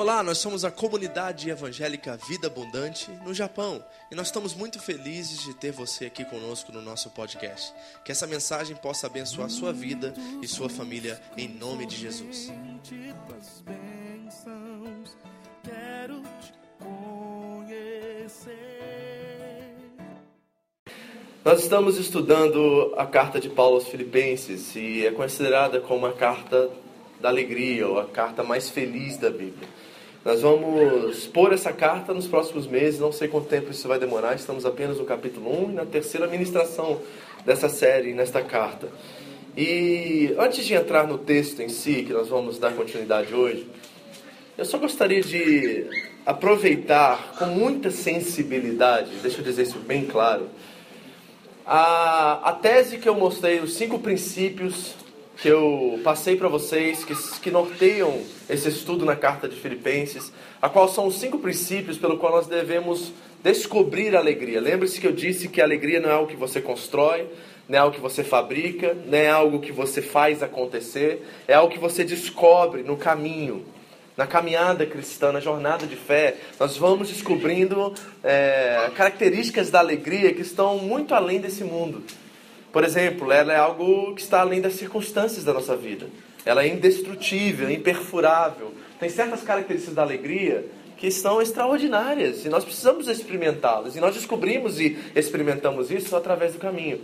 Olá, nós somos a comunidade evangélica Vida Abundante no Japão e nós estamos muito felizes de ter você aqui conosco no nosso podcast. Que essa mensagem possa abençoar sua vida e sua família em nome de Jesus. Nós estamos estudando a carta de Paulo aos Filipenses e é considerada como a carta da alegria ou a carta mais feliz da Bíblia. Nós vamos pôr essa carta nos próximos meses, não sei quanto tempo isso vai demorar, estamos apenas no capítulo 1 e na terceira ministração dessa série, nesta carta. E antes de entrar no texto em si, que nós vamos dar continuidade hoje, eu só gostaria de aproveitar com muita sensibilidade, deixa eu dizer isso bem claro, a, a tese que eu mostrei, os cinco princípios que eu passei para vocês, que, que norteiam esse estudo na carta de Filipenses, a qual são os cinco princípios pelo qual nós devemos descobrir a alegria. Lembre-se que eu disse que a alegria não é algo que você constrói, não é algo que você fabrica, não é algo que você faz acontecer, é algo que você descobre no caminho. Na caminhada cristã, na jornada de fé, nós vamos descobrindo é, características da alegria que estão muito além desse mundo. Por exemplo, ela é algo que está além das circunstâncias da nossa vida. Ela é indestrutível, imperfurável. Tem certas características da alegria que são extraordinárias e nós precisamos experimentá-las. E nós descobrimos e experimentamos isso através do caminho.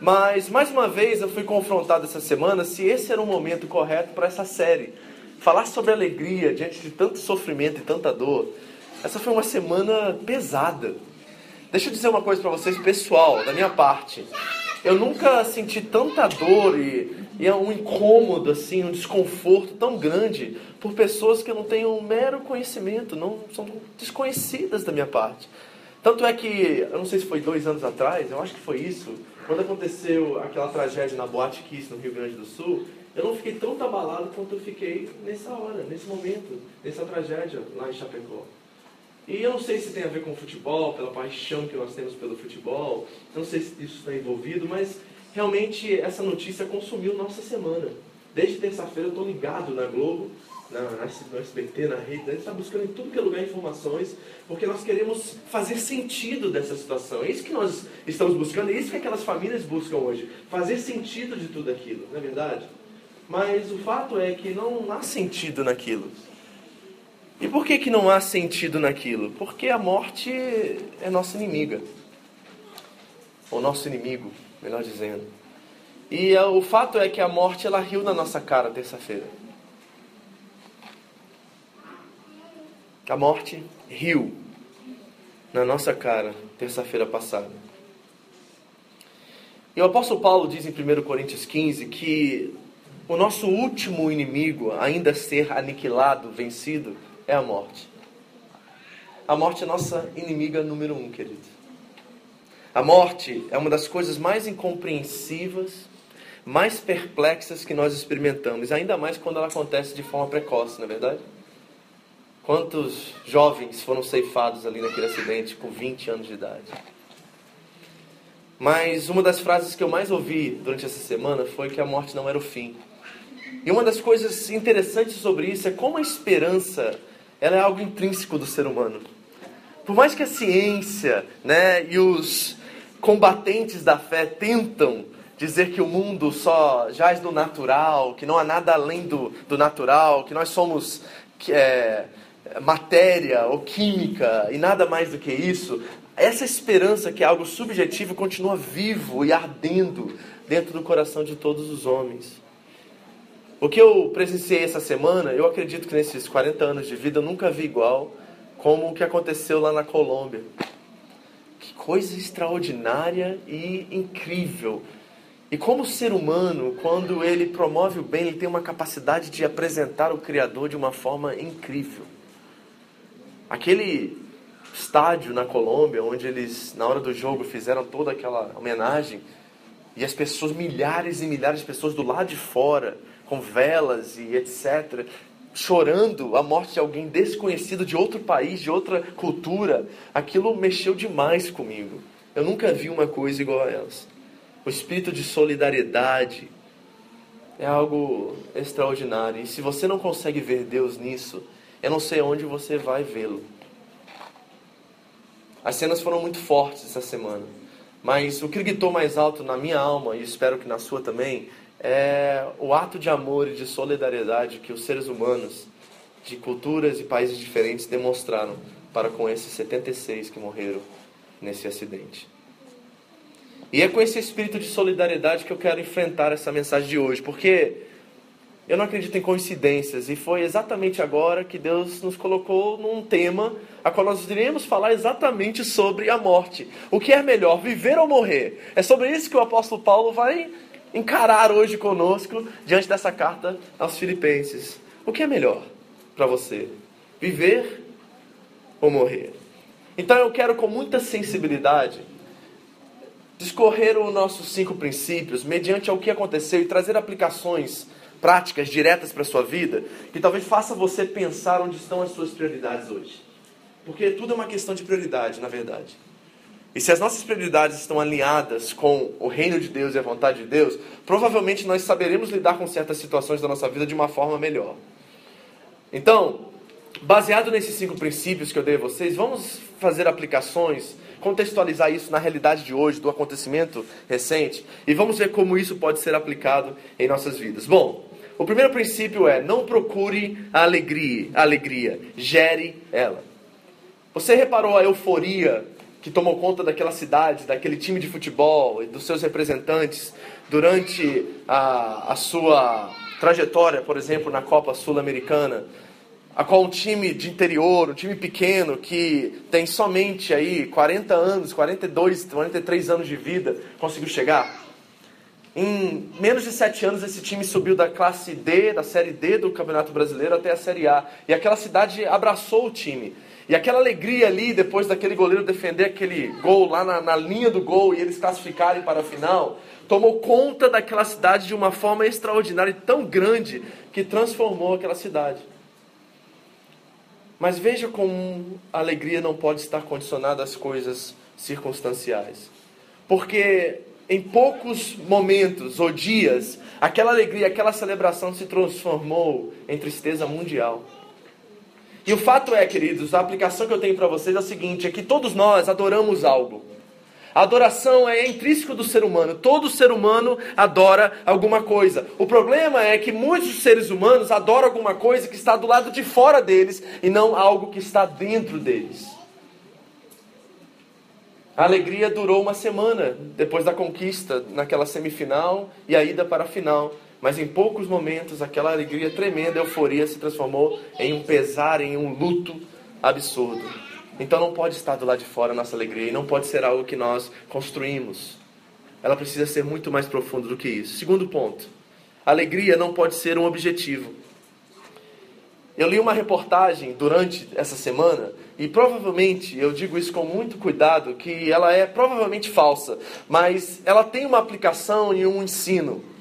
Mas, mais uma vez, eu fui confrontado essa semana se esse era o momento correto para essa série. Falar sobre alegria diante de tanto sofrimento e tanta dor. Essa foi uma semana pesada. Deixa eu dizer uma coisa para vocês, pessoal, da minha parte. Eu nunca senti tanta dor e, e um incômodo, assim, um desconforto tão grande por pessoas que eu não tenho um mero conhecimento, não são desconhecidas da minha parte. Tanto é que, eu não sei se foi dois anos atrás, eu acho que foi isso, quando aconteceu aquela tragédia na Boate Kiss, no Rio Grande do Sul, eu não fiquei tão abalado quanto eu fiquei nessa hora, nesse momento, nessa tragédia lá em Chapecó. E eu não sei se tem a ver com futebol, pela paixão que nós temos pelo futebol, não sei se isso está envolvido, mas realmente essa notícia consumiu nossa semana. Desde terça-feira eu estou ligado na Globo, na, na, no SBT, na rede, a gente está buscando em tudo que é lugar informações, porque nós queremos fazer sentido dessa situação. É isso que nós estamos buscando, é isso que aquelas famílias buscam hoje, fazer sentido de tudo aquilo, não é verdade? Mas o fato é que não há sentido naquilo. E por que, que não há sentido naquilo? Porque a morte é nossa inimiga. Ou nosso inimigo, melhor dizendo. E uh, o fato é que a morte ela riu na nossa cara terça-feira. A morte riu na nossa cara terça-feira passada. E o apóstolo Paulo diz em 1 Coríntios 15 que o nosso último inimigo, ainda ser aniquilado, vencido, é a morte. A morte é nossa inimiga número um, querido. A morte é uma das coisas mais incompreensivas, mais perplexas que nós experimentamos, ainda mais quando ela acontece de forma precoce, não é verdade? Quantos jovens foram ceifados ali naquele acidente com 20 anos de idade? Mas uma das frases que eu mais ouvi durante essa semana foi que a morte não era o fim. E uma das coisas interessantes sobre isso é como a esperança ela é algo intrínseco do ser humano. Por mais que a ciência né, e os combatentes da fé tentam dizer que o mundo só jaz no natural, que não há nada além do, do natural, que nós somos é, matéria ou química e nada mais do que isso, essa esperança que é algo subjetivo continua vivo e ardendo dentro do coração de todos os homens. O que eu presenciei essa semana, eu acredito que nesses 40 anos de vida eu nunca vi igual como o que aconteceu lá na Colômbia. Que coisa extraordinária e incrível. E como o ser humano, quando ele promove o bem, ele tem uma capacidade de apresentar o Criador de uma forma incrível. Aquele estádio na Colômbia, onde eles, na hora do jogo, fizeram toda aquela homenagem, e as pessoas, milhares e milhares de pessoas do lado de fora, com velas e etc., chorando a morte de alguém desconhecido de outro país, de outra cultura, aquilo mexeu demais comigo. Eu nunca vi uma coisa igual a elas. O espírito de solidariedade é algo extraordinário. E se você não consegue ver Deus nisso, eu não sei onde você vai vê-lo. As cenas foram muito fortes essa semana. Mas o que gritou mais alto na minha alma, e espero que na sua também, é o ato de amor e de solidariedade que os seres humanos de culturas e países diferentes demonstraram para com esses 76 que morreram nesse acidente. E é com esse espírito de solidariedade que eu quero enfrentar essa mensagem de hoje, porque eu não acredito em coincidências e foi exatamente agora que Deus nos colocou num tema a qual nós iremos falar exatamente sobre a morte. O que é melhor, viver ou morrer? É sobre isso que o apóstolo Paulo vai encarar hoje conosco diante dessa carta aos Filipenses. O que é melhor para você? Viver ou morrer? Então eu quero com muita sensibilidade discorrer os nossos cinco princípios mediante ao que aconteceu e trazer aplicações práticas, diretas para a sua vida, que talvez faça você pensar onde estão as suas prioridades hoje. Porque tudo é uma questão de prioridade, na verdade. E se as nossas prioridades estão alinhadas com o reino de Deus e a vontade de Deus, provavelmente nós saberemos lidar com certas situações da nossa vida de uma forma melhor. Então, baseado nesses cinco princípios que eu dei a vocês, vamos fazer aplicações, contextualizar isso na realidade de hoje, do acontecimento recente, e vamos ver como isso pode ser aplicado em nossas vidas. Bom, o primeiro princípio é: não procure a alegria, a alegria, gere ela. Você reparou a euforia que tomou conta daquela cidade, daquele time de futebol e dos seus representantes durante a, a sua trajetória, por exemplo, na Copa Sul-Americana? a qual um time de interior, um time pequeno que tem somente aí 40 anos, 42, 43 anos de vida, conseguiu chegar. Em menos de sete anos, esse time subiu da classe D, da série D do Campeonato Brasileiro até a série A. E aquela cidade abraçou o time. E aquela alegria ali, depois daquele goleiro defender aquele gol lá na, na linha do gol e eles classificarem para a final, tomou conta daquela cidade de uma forma extraordinária e tão grande que transformou aquela cidade. Mas veja como a alegria não pode estar condicionada às coisas circunstanciais. Porque em poucos momentos ou dias, aquela alegria, aquela celebração se transformou em tristeza mundial. E o fato é, queridos, a aplicação que eu tenho para vocês é a seguinte: é que todos nós adoramos algo. A adoração é intrínseco do ser humano. Todo ser humano adora alguma coisa. O problema é que muitos seres humanos adoram alguma coisa que está do lado de fora deles e não algo que está dentro deles. A alegria durou uma semana depois da conquista naquela semifinal e a ida para a final. Mas em poucos momentos aquela alegria tremenda, euforia se transformou em um pesar, em um luto absurdo. Então não pode estar do lado de fora a nossa alegria e não pode ser algo que nós construímos. Ela precisa ser muito mais profunda do que isso. Segundo ponto, alegria não pode ser um objetivo. Eu li uma reportagem durante essa semana e provavelmente, eu digo isso com muito cuidado, que ela é provavelmente falsa, mas ela tem uma aplicação e um ensino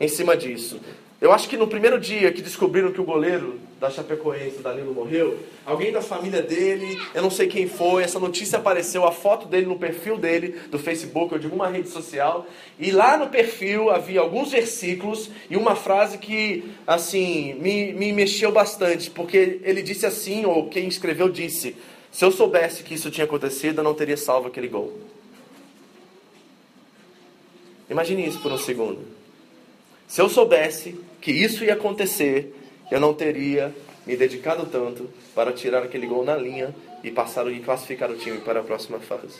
em cima disso. Eu acho que no primeiro dia que descobriram que o goleiro da Chapecoense, Danilo, morreu, alguém da família dele, eu não sei quem foi, essa notícia apareceu, a foto dele no perfil dele, do Facebook, ou de alguma rede social, e lá no perfil havia alguns versículos e uma frase que, assim, me, me mexeu bastante, porque ele disse assim, ou quem escreveu disse, se eu soubesse que isso tinha acontecido, eu não teria salvo aquele gol. Imagine isso por um segundo. Se eu soubesse que isso ia acontecer, eu não teria me dedicado tanto para tirar aquele gol na linha e passar e classificar o time para a próxima fase.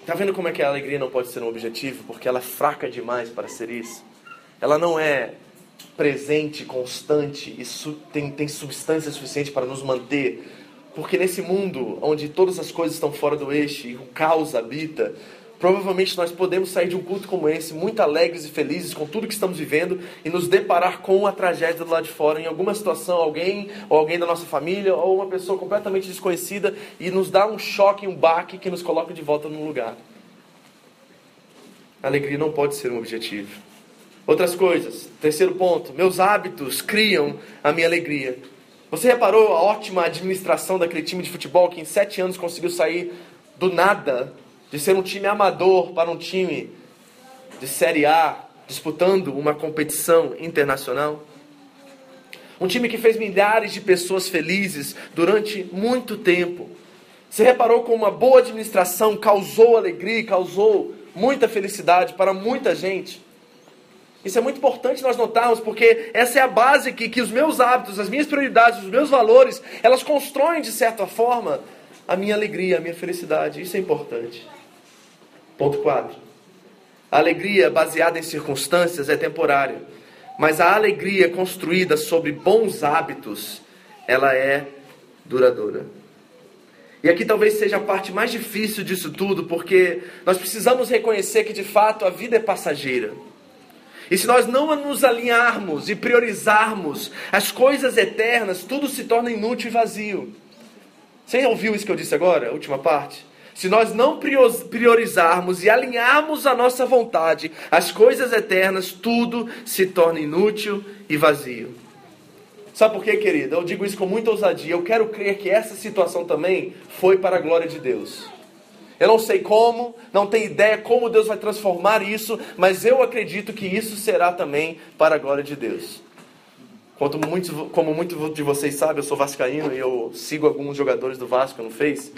Está vendo como é que a alegria não pode ser um objetivo? Porque ela é fraca demais para ser isso. Ela não é presente, constante e tem, tem substância suficiente para nos manter. Porque nesse mundo onde todas as coisas estão fora do eixo e o caos habita, Provavelmente nós podemos sair de um culto como esse muito alegres e felizes com tudo que estamos vivendo e nos deparar com a tragédia do lado de fora, em alguma situação, alguém ou alguém da nossa família ou uma pessoa completamente desconhecida e nos dá um choque, um baque que nos coloca de volta no lugar. A alegria não pode ser um objetivo. Outras coisas. Terceiro ponto: meus hábitos criam a minha alegria. Você reparou a ótima administração daquele time de futebol que em sete anos conseguiu sair do nada de ser um time amador para um time de Série A, disputando uma competição internacional. Um time que fez milhares de pessoas felizes durante muito tempo. Você reparou como uma boa administração causou alegria, causou muita felicidade para muita gente? Isso é muito importante nós notarmos, porque essa é a base que, que os meus hábitos, as minhas prioridades, os meus valores, elas constroem de certa forma a minha alegria, a minha felicidade. Isso é importante. Ponto 4. A alegria baseada em circunstâncias é temporária, mas a alegria construída sobre bons hábitos, ela é duradoura. E aqui talvez seja a parte mais difícil disso tudo, porque nós precisamos reconhecer que de fato a vida é passageira. E se nós não nos alinharmos e priorizarmos as coisas eternas, tudo se torna inútil e vazio. Você ouviu isso que eu disse agora, a última parte? Se nós não priorizarmos e alinharmos a nossa vontade às coisas eternas, tudo se torna inútil e vazio. Sabe por quê, querida? Eu digo isso com muita ousadia. Eu quero crer que essa situação também foi para a glória de Deus. Eu não sei como, não tenho ideia como Deus vai transformar isso, mas eu acredito que isso será também para a glória de Deus. Muitos, como muitos de vocês sabem, eu sou vascaíno e eu sigo alguns jogadores do Vasco no Face.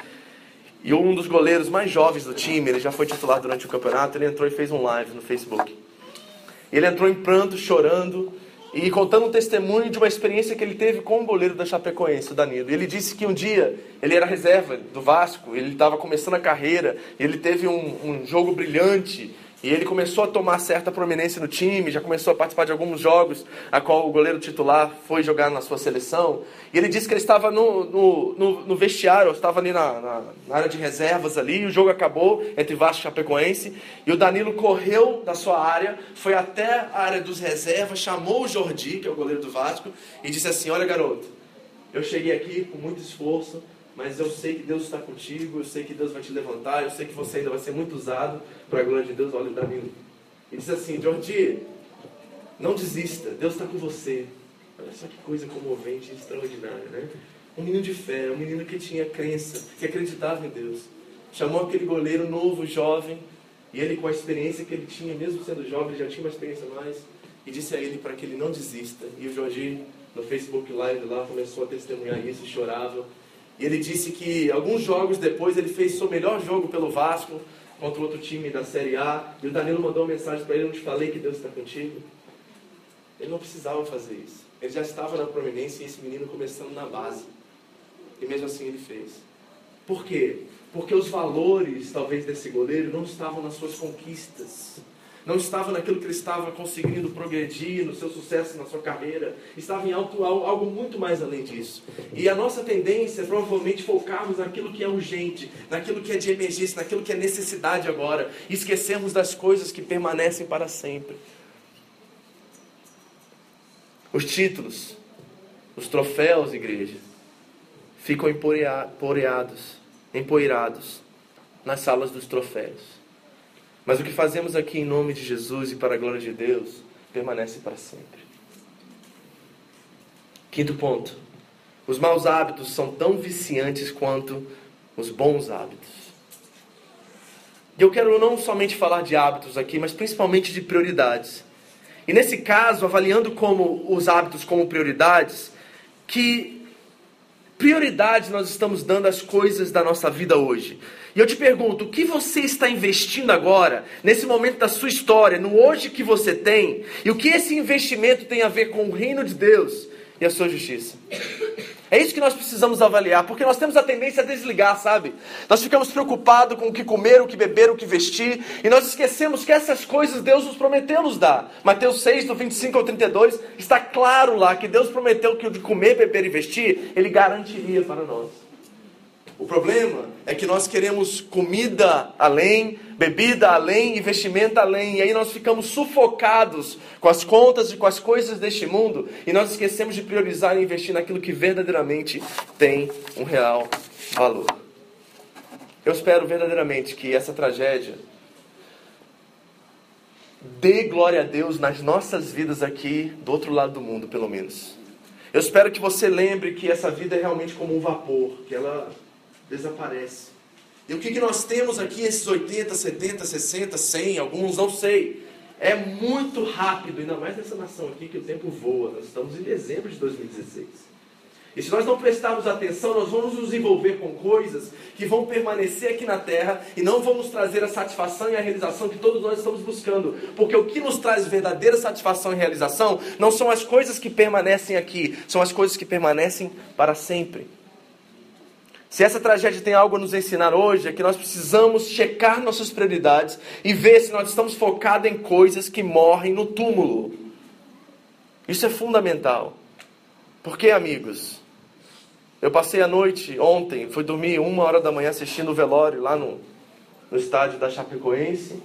E um dos goleiros mais jovens do time, ele já foi titular durante o campeonato, ele entrou e fez um live no Facebook. Ele entrou em pranto, chorando, e contando um testemunho de uma experiência que ele teve com o goleiro da Chapecoense, o Danilo. Ele disse que um dia ele era reserva do Vasco, ele estava começando a carreira, ele teve um, um jogo brilhante e ele começou a tomar certa prominência no time, já começou a participar de alguns jogos, a qual o goleiro titular foi jogar na sua seleção. E ele disse que ele estava no, no, no, no vestiário, estava ali na, na, na, área de reservas ali, e o jogo acabou entre Vasco e Chapecoense. E o Danilo correu da sua área, foi até a área dos reservas, chamou o Jordi, que é o goleiro do Vasco, e disse assim: Olha, garoto, eu cheguei aqui com muito esforço, mas eu sei que Deus está contigo, eu sei que Deus vai te levantar, eu sei que você ainda vai ser muito usado para a glória de Deus. Olha o Danilo. E diz assim: Jordi, não desista, Deus está com você. Olha só que coisa comovente e extraordinária, né? Um menino de fé, um menino que tinha crença, que acreditava em Deus. Chamou aquele goleiro novo, jovem, e ele, com a experiência que ele tinha, mesmo sendo jovem, já tinha uma experiência mais, e disse a ele para que ele não desista. E o Jordi, no Facebook Live lá, começou a testemunhar isso, chorava e ele disse que alguns jogos depois ele fez seu melhor jogo pelo Vasco contra outro time da Série A. E o Danilo mandou uma mensagem para ele: Não te falei que Deus está contigo? Ele não precisava fazer isso. Ele já estava na prominência e esse menino começando na base. E mesmo assim ele fez. Por quê? Porque os valores, talvez, desse goleiro não estavam nas suas conquistas não estava naquilo que ele estava conseguindo progredir, no seu sucesso na sua carreira, estava em alto, algo muito mais além disso. E a nossa tendência é provavelmente focarmos naquilo que é urgente, naquilo que é de emergência, naquilo que é necessidade agora, e esquecemos das coisas que permanecem para sempre. Os títulos, os troféus, igreja, ficam empoeirados, empoeirados nas salas dos troféus. Mas o que fazemos aqui em nome de Jesus e para a glória de Deus permanece para sempre. Quinto ponto. Os maus hábitos são tão viciantes quanto os bons hábitos. E eu quero não somente falar de hábitos aqui, mas principalmente de prioridades. E nesse caso, avaliando como os hábitos como prioridades, que prioridade nós estamos dando às coisas da nossa vida hoje? E eu te pergunto, o que você está investindo agora, nesse momento da sua história, no hoje que você tem, e o que esse investimento tem a ver com o reino de Deus e a sua justiça? É isso que nós precisamos avaliar, porque nós temos a tendência a desligar, sabe? Nós ficamos preocupados com o que comer, o que beber, o que vestir, e nós esquecemos que essas coisas Deus nos prometeu nos dar. Mateus 6, do 25 ao 32, está claro lá que Deus prometeu que o de comer, beber e vestir, Ele garantiria para nós. O problema é que nós queremos comida além, bebida além e vestimenta além, e aí nós ficamos sufocados com as contas e com as coisas deste mundo, e nós esquecemos de priorizar e investir naquilo que verdadeiramente tem um real valor. Eu espero verdadeiramente que essa tragédia dê glória a Deus nas nossas vidas aqui, do outro lado do mundo, pelo menos. Eu espero que você lembre que essa vida é realmente como um vapor, que ela desaparece. E o que, que nós temos aqui, esses 80, 70, 60, 100, alguns não sei. é muito rápido, ainda mais nessa nação aqui que o tempo voa. Nós estamos em dezembro de 2016. E se nós não prestarmos atenção, nós vamos nos envolver com coisas que vão permanecer aqui na terra e não vão nos trazer a satisfação e a realização que todos nós estamos buscando. Porque o que nos traz verdadeira satisfação e realização não são as coisas que permanecem aqui, são as coisas que permanecem para sempre. Se essa tragédia tem algo a nos ensinar hoje, é que nós precisamos checar nossas prioridades e ver se nós estamos focados em coisas que morrem no túmulo. Isso é fundamental. Porque, amigos, eu passei a noite ontem, fui dormir uma hora da manhã assistindo o velório lá no, no estádio da Chapecoense.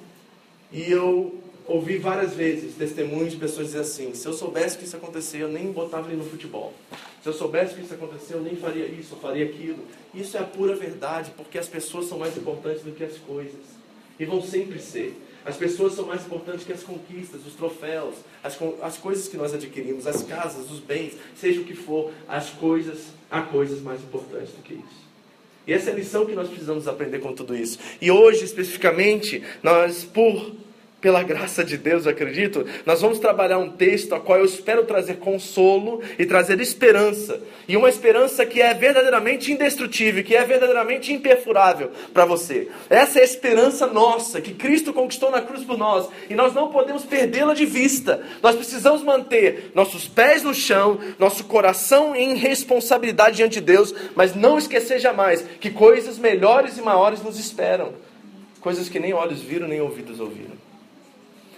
E eu ouvi várias vezes testemunhos de pessoas dizer assim: se eu soubesse que isso aconteceu, eu nem botava ele no futebol. Se eu soubesse que isso aconteceu, eu nem faria isso, eu faria aquilo. Isso é a pura verdade, porque as pessoas são mais importantes do que as coisas. E vão sempre ser. As pessoas são mais importantes que as conquistas, os troféus, as, as coisas que nós adquirimos, as casas, os bens, seja o que for, as coisas, há coisas mais importantes do que isso. E essa é a lição que nós precisamos aprender com tudo isso. E hoje, especificamente, nós, por pela graça de Deus, acredito, nós vamos trabalhar um texto a qual eu espero trazer consolo e trazer esperança. E uma esperança que é verdadeiramente indestrutível, que é verdadeiramente imperfurável para você. Essa é a esperança nossa, que Cristo conquistou na cruz por nós. E nós não podemos perdê-la de vista. Nós precisamos manter nossos pés no chão, nosso coração em responsabilidade diante de Deus, mas não esquecer jamais que coisas melhores e maiores nos esperam. Coisas que nem olhos viram, nem ouvidos ouviram.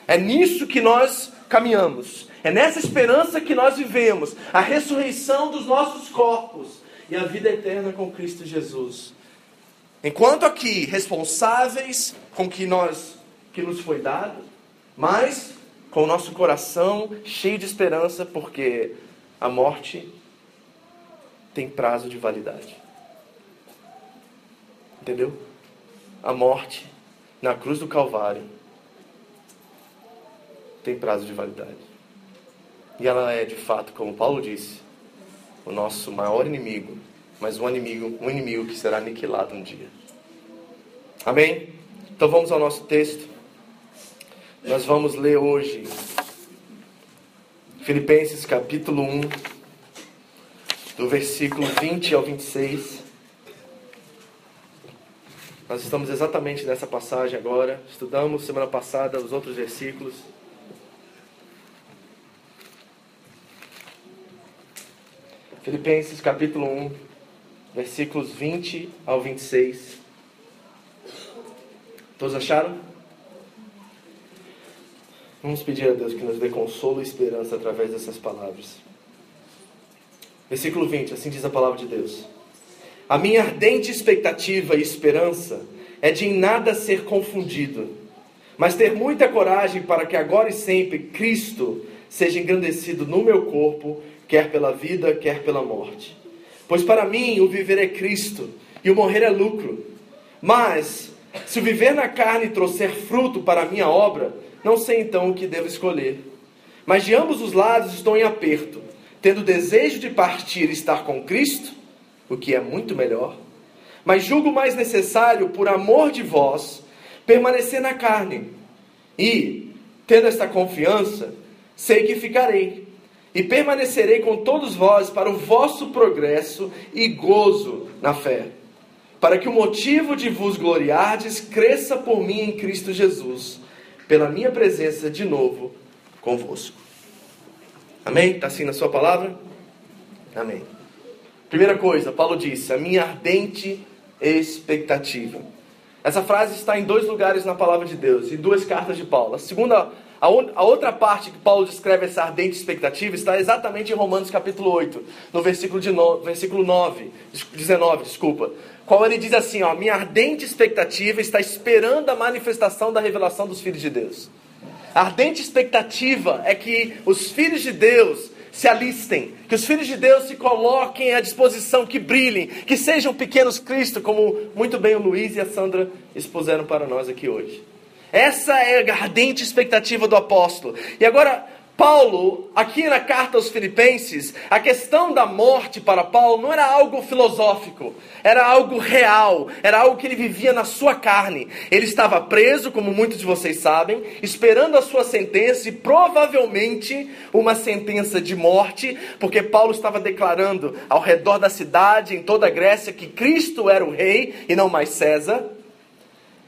É nisso que nós caminhamos. É nessa esperança que nós vivemos. A ressurreição dos nossos corpos e a vida eterna com Cristo Jesus. Enquanto aqui responsáveis com o que nós que nos foi dado, mas com o nosso coração cheio de esperança, porque a morte tem prazo de validade. Entendeu? A morte na cruz do Calvário tem prazo de validade. E ela é, de fato, como Paulo disse, o nosso maior inimigo, mas um inimigo, um inimigo que será aniquilado um dia. Amém? Então vamos ao nosso texto. Nós vamos ler hoje Filipenses capítulo 1, do versículo 20 ao 26. Nós estamos exatamente nessa passagem agora. Estudamos semana passada os outros versículos. Filipenses capítulo 1, versículos 20 ao 26. Todos acharam? Vamos pedir a Deus que nos dê consolo e esperança através dessas palavras. Versículo 20, assim diz a palavra de Deus. A minha ardente expectativa e esperança é de em nada ser confundido, mas ter muita coragem para que agora e sempre Cristo seja engrandecido no meu corpo quer pela vida, quer pela morte. Pois para mim o viver é Cristo e o morrer é lucro. Mas, se o viver na carne trouxer fruto para a minha obra, não sei então o que devo escolher. Mas de ambos os lados estou em aperto, tendo desejo de partir e estar com Cristo, o que é muito melhor. Mas julgo mais necessário, por amor de vós, permanecer na carne. E, tendo esta confiança, sei que ficarei e permanecerei com todos vós para o vosso progresso e gozo na fé, para que o motivo de vos gloriardes cresça por mim em Cristo Jesus, pela minha presença de novo convosco. Amém? Está assim na sua palavra? Amém. Primeira coisa, Paulo disse: a minha ardente expectativa. Essa frase está em dois lugares na palavra de Deus, em duas cartas de Paulo. A segunda a, outra parte que Paulo descreve essa ardente expectativa está exatamente em Romanos capítulo 8, no versículo, de no, versículo 9, 19, desculpa. Qual ele diz assim: ó, Minha ardente expectativa está esperando a manifestação da revelação dos filhos de Deus. A ardente expectativa é que os filhos de Deus se alistem, que os filhos de Deus se coloquem à disposição, que brilhem, que sejam pequenos Cristo, como muito bem o Luiz e a Sandra expuseram para nós aqui hoje. Essa é a ardente expectativa do apóstolo. E agora, Paulo, aqui na carta aos Filipenses, a questão da morte para Paulo não era algo filosófico, era algo real, era algo que ele vivia na sua carne. Ele estava preso, como muitos de vocês sabem, esperando a sua sentença e provavelmente uma sentença de morte, porque Paulo estava declarando ao redor da cidade, em toda a Grécia, que Cristo era o rei e não mais César.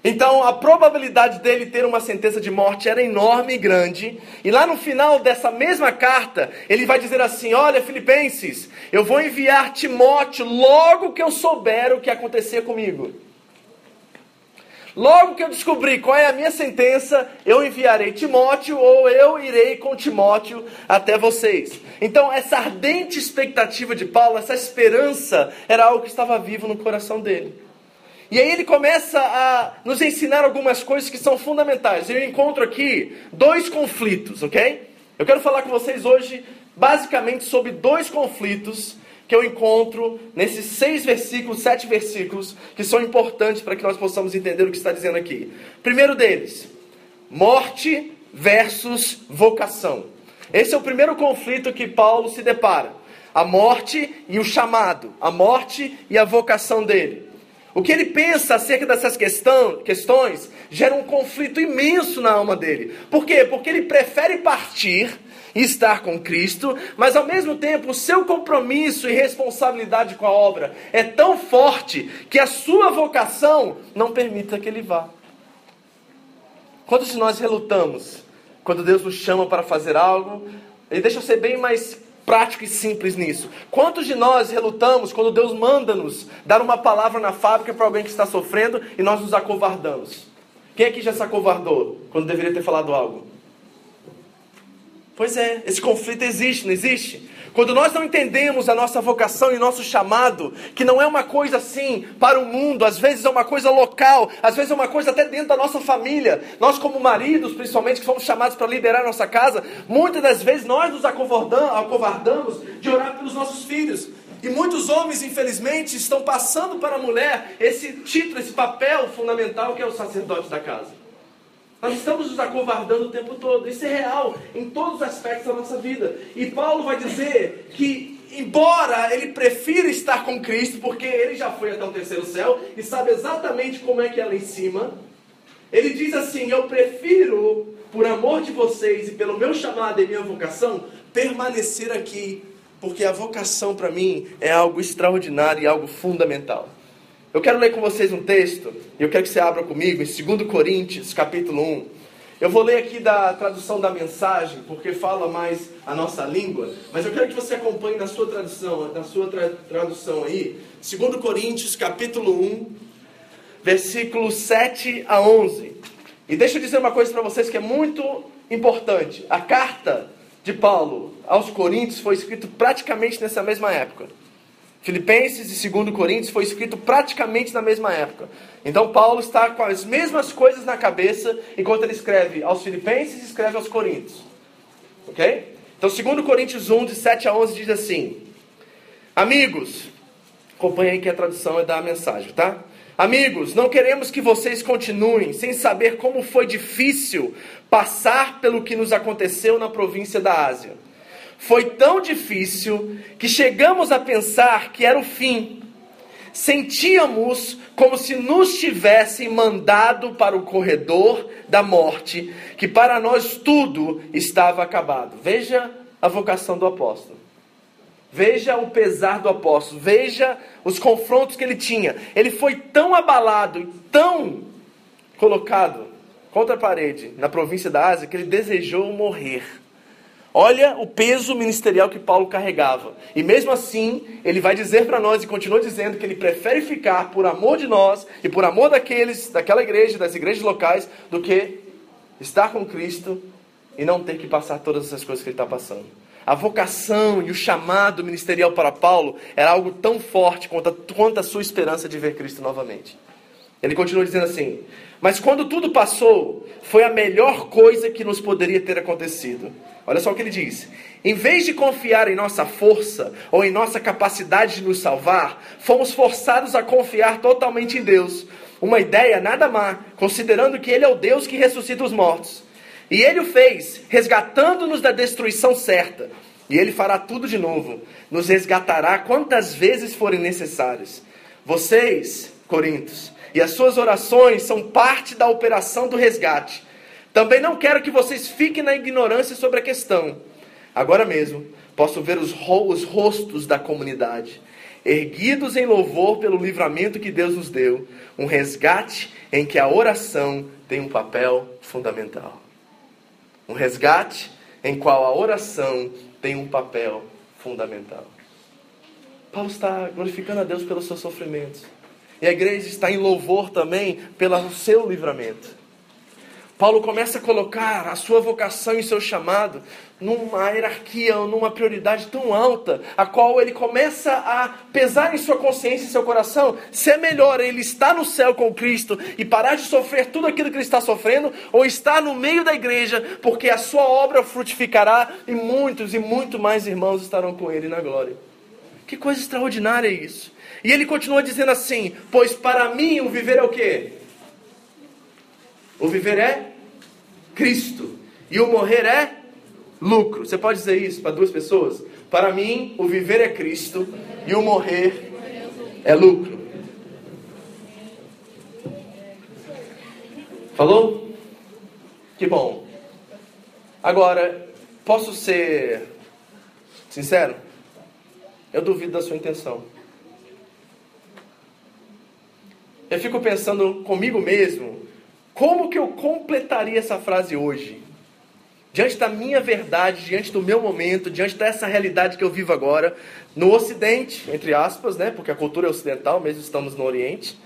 Então a probabilidade dele ter uma sentença de morte era enorme e grande. E lá no final dessa mesma carta, ele vai dizer assim: Olha, Filipenses, eu vou enviar Timóteo logo que eu souber o que acontecer comigo. Logo que eu descobrir qual é a minha sentença, eu enviarei Timóteo ou eu irei com Timóteo até vocês. Então, essa ardente expectativa de Paulo, essa esperança, era algo que estava vivo no coração dele. E aí ele começa a nos ensinar algumas coisas que são fundamentais. Eu encontro aqui dois conflitos, ok? Eu quero falar com vocês hoje basicamente sobre dois conflitos que eu encontro nesses seis versículos, sete versículos, que são importantes para que nós possamos entender o que está dizendo aqui. Primeiro deles, morte versus vocação. Esse é o primeiro conflito que Paulo se depara. A morte e o chamado, a morte e a vocação dele. O que ele pensa acerca dessas questões gera um conflito imenso na alma dele. Por quê? Porque ele prefere partir e estar com Cristo, mas ao mesmo tempo o seu compromisso e responsabilidade com a obra é tão forte que a sua vocação não permita que ele vá. Quantos de nós relutamos quando Deus nos chama para fazer algo? E deixa eu ser bem mais prático e simples nisso. Quantos de nós relutamos quando Deus manda-nos dar uma palavra na fábrica para alguém que está sofrendo e nós nos acovardamos? Quem aqui já se acovardou quando deveria ter falado algo? Pois é, esse conflito existe, não existe? Quando nós não entendemos a nossa vocação e nosso chamado, que não é uma coisa assim para o mundo, às vezes é uma coisa local, às vezes é uma coisa até dentro da nossa família. Nós, como maridos, principalmente, que somos chamados para liderar a nossa casa, muitas das vezes nós nos acovardamos de orar pelos nossos filhos. E muitos homens, infelizmente, estão passando para a mulher esse título, esse papel fundamental que é o sacerdote da casa. Nós estamos nos acovardando o tempo todo. Isso é real em todos os aspectos da nossa vida. E Paulo vai dizer que, embora ele prefira estar com Cristo, porque ele já foi até o terceiro céu e sabe exatamente como é que é lá em cima, ele diz assim: Eu prefiro, por amor de vocês e pelo meu chamado e minha vocação, permanecer aqui, porque a vocação para mim é algo extraordinário e algo fundamental. Eu quero ler com vocês um texto, e eu quero que você abra comigo, em 2 Coríntios, capítulo 1. Eu vou ler aqui da tradução da mensagem, porque fala mais a nossa língua, mas eu quero que você acompanhe na sua tradução, na sua tra tradução aí, 2 Coríntios, capítulo 1, versículos 7 a 11. E deixa eu dizer uma coisa para vocês que é muito importante. A carta de Paulo aos Coríntios foi escrita praticamente nessa mesma época. Filipenses e 2 Coríntios foi escrito praticamente na mesma época. Então Paulo está com as mesmas coisas na cabeça enquanto ele escreve aos Filipenses e escreve aos Coríntios. Ok? Então 2 Coríntios 1, de 7 a 11 diz assim: Amigos, acompanha aí que a tradução é da mensagem, tá? Amigos, não queremos que vocês continuem sem saber como foi difícil passar pelo que nos aconteceu na província da Ásia foi tão difícil que chegamos a pensar que era o fim. Sentíamos como se nos tivessem mandado para o corredor da morte, que para nós tudo estava acabado. Veja a vocação do apóstolo. Veja o pesar do apóstolo, veja os confrontos que ele tinha. Ele foi tão abalado e tão colocado contra a parede na província da Ásia que ele desejou morrer. Olha o peso ministerial que Paulo carregava. E mesmo assim, ele vai dizer para nós e continua dizendo que ele prefere ficar por amor de nós e por amor daqueles, daquela igreja, das igrejas locais, do que estar com Cristo e não ter que passar todas essas coisas que ele está passando. A vocação e o chamado ministerial para Paulo era algo tão forte quanto a, quanto a sua esperança de ver Cristo novamente. Ele continua dizendo assim: Mas quando tudo passou, foi a melhor coisa que nos poderia ter acontecido. Olha só o que ele diz: Em vez de confiar em nossa força ou em nossa capacidade de nos salvar, fomos forçados a confiar totalmente em Deus. Uma ideia nada má, considerando que Ele é o Deus que ressuscita os mortos. E ele o fez, resgatando-nos da destruição certa. E ele fará tudo de novo. Nos resgatará quantas vezes forem necessárias. Vocês, Corintos, e as suas orações são parte da operação do resgate. Também não quero que vocês fiquem na ignorância sobre a questão. Agora mesmo, posso ver os, os rostos da comunidade, erguidos em louvor pelo livramento que Deus nos deu, um resgate em que a oração tem um papel fundamental. Um resgate em qual a oração tem um papel fundamental. Paulo está glorificando a Deus pelos seus sofrimentos. E a igreja está em louvor também pelo seu livramento. Paulo começa a colocar a sua vocação e seu chamado numa hierarquia, numa prioridade tão alta, a qual ele começa a pesar em sua consciência e seu coração se é melhor ele estar no céu com Cristo e parar de sofrer tudo aquilo que ele está sofrendo, ou estar no meio da igreja, porque a sua obra frutificará e muitos e muito mais irmãos estarão com ele na glória. Que coisa extraordinária é isso. E ele continua dizendo assim: Pois para mim o viver é o quê? O viver é Cristo. E o morrer é lucro. Você pode dizer isso para duas pessoas? Para mim, o viver é Cristo e o morrer é lucro. Falou? Que bom. Agora, posso ser sincero? Eu duvido da sua intenção. Eu fico pensando comigo mesmo como que eu completaria essa frase hoje? Diante da minha verdade, diante do meu momento, diante dessa realidade que eu vivo agora, no Ocidente, entre aspas, né? Porque a cultura é ocidental, mesmo estamos no Oriente.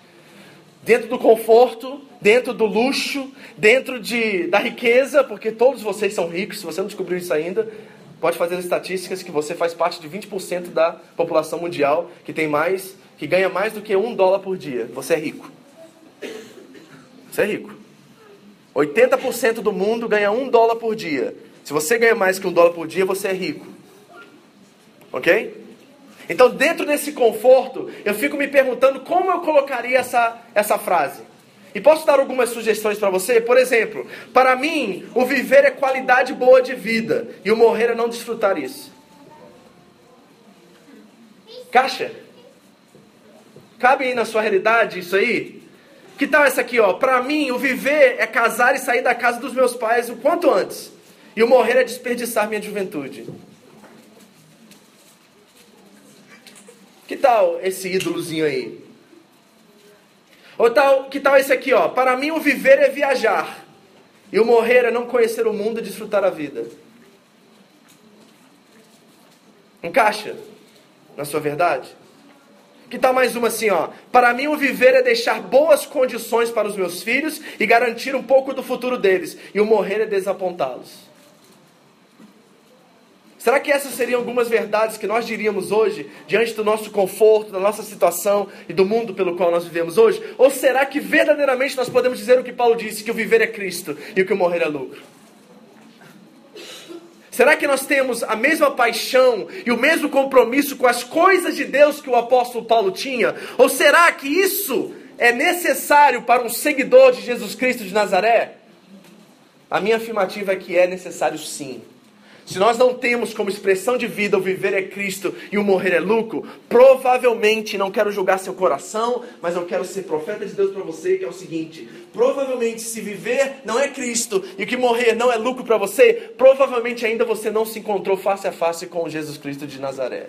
Dentro do conforto, dentro do luxo, dentro de, da riqueza, porque todos vocês são ricos, se você não descobriu isso ainda, pode fazer as estatísticas que você faz parte de 20% da população mundial que tem mais, que ganha mais do que um dólar por dia. Você é rico. Você é rico. 80% do mundo ganha um dólar por dia. Se você ganha mais que um dólar por dia, você é rico. Ok? Então, dentro desse conforto, eu fico me perguntando como eu colocaria essa, essa frase. E posso dar algumas sugestões para você? Por exemplo, para mim, o viver é qualidade boa de vida e o morrer é não desfrutar isso. Caixa? Cabe aí na sua realidade isso aí? Que tal essa aqui, ó? Para mim, o viver é casar e sair da casa dos meus pais o quanto antes. E o morrer é desperdiçar minha juventude. Que tal esse ídolozinho aí? Ou tal, que tal esse aqui, ó? Para mim, o viver é viajar. E o morrer é não conhecer o mundo e desfrutar a vida. Encaixa na sua verdade? Que tal mais uma assim, ó? Para mim o viver é deixar boas condições para os meus filhos e garantir um pouco do futuro deles, e o morrer é desapontá-los. Será que essas seriam algumas verdades que nós diríamos hoje, diante do nosso conforto, da nossa situação e do mundo pelo qual nós vivemos hoje? Ou será que verdadeiramente nós podemos dizer o que Paulo disse, que o viver é Cristo e o que o morrer é lucro? Será que nós temos a mesma paixão e o mesmo compromisso com as coisas de Deus que o apóstolo Paulo tinha? Ou será que isso é necessário para um seguidor de Jesus Cristo de Nazaré? A minha afirmativa é que é necessário sim. Se nós não temos como expressão de vida o viver é Cristo e o morrer é lucro, provavelmente, não quero julgar seu coração, mas eu quero ser profeta de Deus para você, que é o seguinte: provavelmente, se viver não é Cristo e que morrer não é lucro para você, provavelmente ainda você não se encontrou face a face com Jesus Cristo de Nazaré.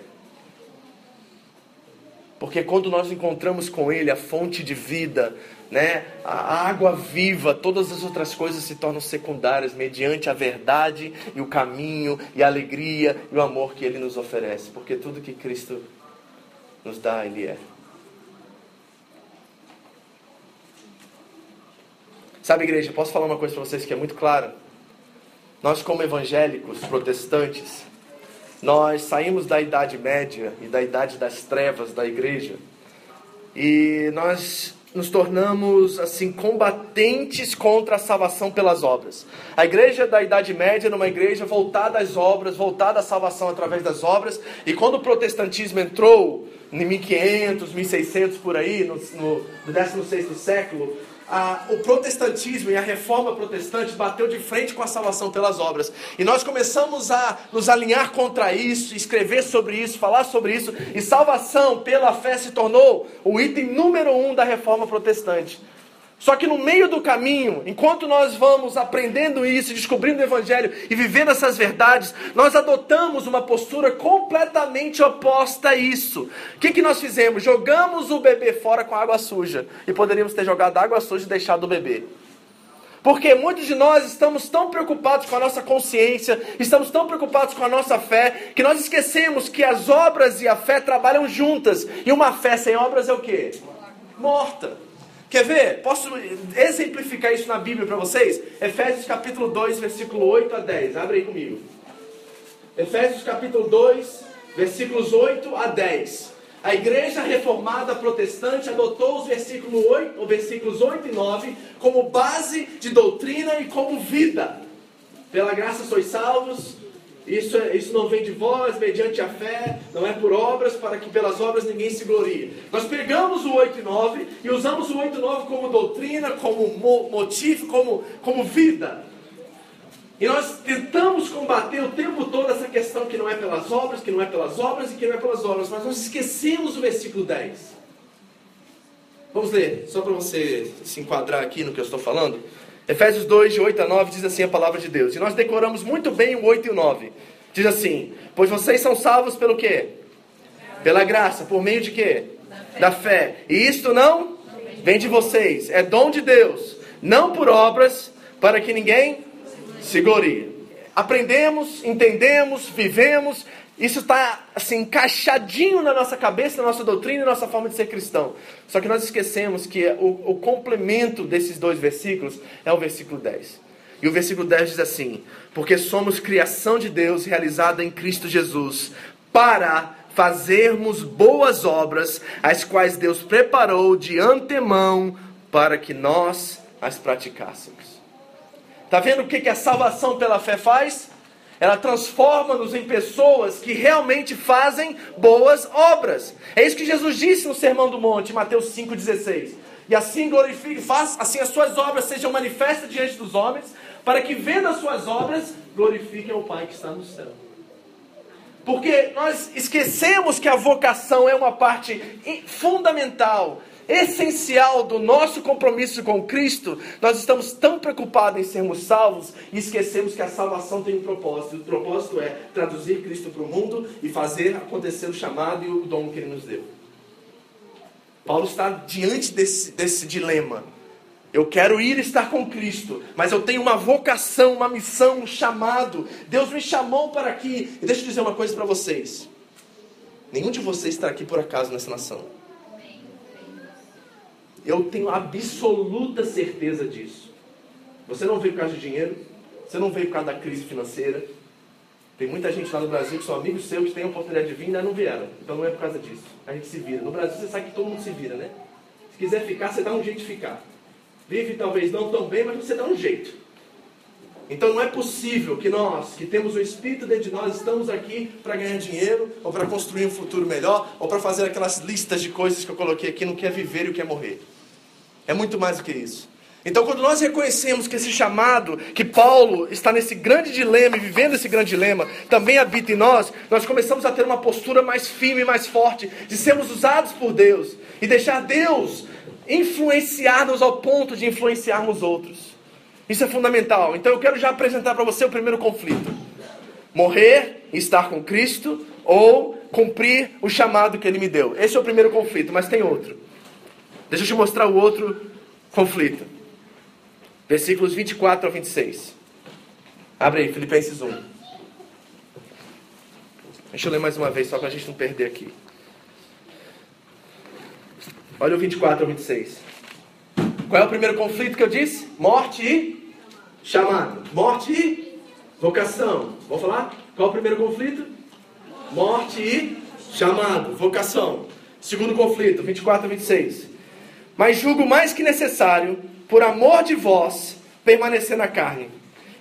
Porque quando nós encontramos com Ele a fonte de vida, né, a água viva, todas as outras coisas se tornam secundárias mediante a verdade e o caminho e a alegria e o amor que Ele nos oferece. Porque tudo que Cristo nos dá, Ele é. Sabe, igreja, posso falar uma coisa para vocês que é muito clara? Nós, como evangélicos protestantes, nós saímos da Idade Média e da Idade das Trevas da igreja e nós nos tornamos assim combatentes contra a salvação pelas obras. A igreja da Idade Média era uma igreja voltada às obras, voltada à salvação através das obras, e quando o protestantismo entrou em 1500, 1600 por aí, no, no, no 16 século, a, o protestantismo e a reforma protestante bateu de frente com a salvação pelas obras. E nós começamos a nos alinhar contra isso, escrever sobre isso, falar sobre isso. E salvação pela fé se tornou o item número um da reforma protestante. Só que no meio do caminho, enquanto nós vamos aprendendo isso, descobrindo o Evangelho e vivendo essas verdades, nós adotamos uma postura completamente oposta a isso. O que, que nós fizemos? Jogamos o bebê fora com água suja. E poderíamos ter jogado água suja e deixado o bebê. Porque muitos de nós estamos tão preocupados com a nossa consciência, estamos tão preocupados com a nossa fé, que nós esquecemos que as obras e a fé trabalham juntas. E uma fé sem obras é o quê? Morta. Quer ver? Posso exemplificar isso na Bíblia para vocês? Efésios capítulo 2, versículo 8 a 10. Abre aí comigo. Efésios capítulo 2, versículos 8 a 10. A igreja reformada protestante adotou os versículos 8, os versículos 8 e 9 como base de doutrina e como vida. Pela graça sois salvos, isso, é, isso não vem de vós, mediante a fé, não é por obras, para que pelas obras ninguém se glorie. Nós pegamos o 8 e 9 e usamos o 8 e 9 como doutrina, como motivo, como, como vida. E nós tentamos combater o tempo todo essa questão que não é pelas obras, que não é pelas obras e que não é pelas obras, mas nós esquecemos o versículo 10. Vamos ler, só para você se enquadrar aqui no que eu estou falando. Efésios 2, de 8 a 9, diz assim a palavra de Deus. E nós decoramos muito bem o 8 e o 9. Diz assim: Pois vocês são salvos pelo quê? Pela graça. Por meio de quê? Da fé. E isto não vem de vocês. É dom de Deus. Não por obras, para que ninguém se glorie. Aprendemos, entendemos, vivemos isso está assim encaixadinho na nossa cabeça, na nossa doutrina e na nossa forma de ser cristão. Só que nós esquecemos que o, o complemento desses dois versículos é o versículo 10. E o versículo 10 diz assim: Porque somos criação de Deus realizada em Cristo Jesus, para fazermos boas obras, as quais Deus preparou de antemão para que nós as praticássemos. Está vendo o que, que a salvação pela fé faz? Ela transforma-nos em pessoas que realmente fazem boas obras. É isso que Jesus disse no Sermão do Monte, Mateus 5,16. E assim glorifique, faz, assim as suas obras sejam manifestas diante dos homens, para que vendo as suas obras, glorifiquem o Pai que está no céu. Porque nós esquecemos que a vocação é uma parte fundamental essencial do nosso compromisso com Cristo, nós estamos tão preocupados em sermos salvos e esquecemos que a salvação tem um propósito. O propósito é traduzir Cristo para o mundo e fazer acontecer o chamado e o dom que Ele nos deu. Paulo está diante desse, desse dilema. Eu quero ir estar com Cristo, mas eu tenho uma vocação, uma missão, um chamado. Deus me chamou para aqui. E deixa eu dizer uma coisa para vocês: nenhum de vocês está aqui por acaso nessa nação. Eu tenho absoluta certeza disso. Você não veio por causa de dinheiro, você não veio por causa da crise financeira. Tem muita gente lá no Brasil que são amigos seus que têm a oportunidade de vir e ainda não vieram. Então não é por causa disso. A gente se vira. No Brasil você sabe que todo mundo se vira, né? Se quiser ficar, você dá um jeito de ficar. Vive talvez não tão bem, mas você dá um jeito. Então não é possível que nós, que temos o Espírito dentro de nós, estamos aqui para ganhar dinheiro, ou para construir um futuro melhor, ou para fazer aquelas listas de coisas que eu coloquei aqui, não quer viver e o quer morrer. É muito mais do que isso. Então, quando nós reconhecemos que esse chamado, que Paulo está nesse grande dilema e vivendo esse grande dilema, também habita em nós, nós começamos a ter uma postura mais firme, mais forte, de sermos usados por Deus e deixar Deus influenciar-nos ao ponto de influenciarmos outros. Isso é fundamental. Então, eu quero já apresentar para você o primeiro conflito: morrer e estar com Cristo ou cumprir o chamado que Ele me deu. Esse é o primeiro conflito, mas tem outro. Deixa eu te mostrar o outro conflito. Versículos 24 ao 26. Abre aí, Filipenses 1. Deixa eu ler mais uma vez, só para a gente não perder aqui. Olha o 24 ao 26. Qual é o primeiro conflito que eu disse? Morte e chamado. Morte e vocação. Vamos falar? Qual é o primeiro conflito? Morte e chamado. Vocação. Segundo conflito, 24 a 26. Mas julgo mais que necessário, por amor de vós, permanecer na carne.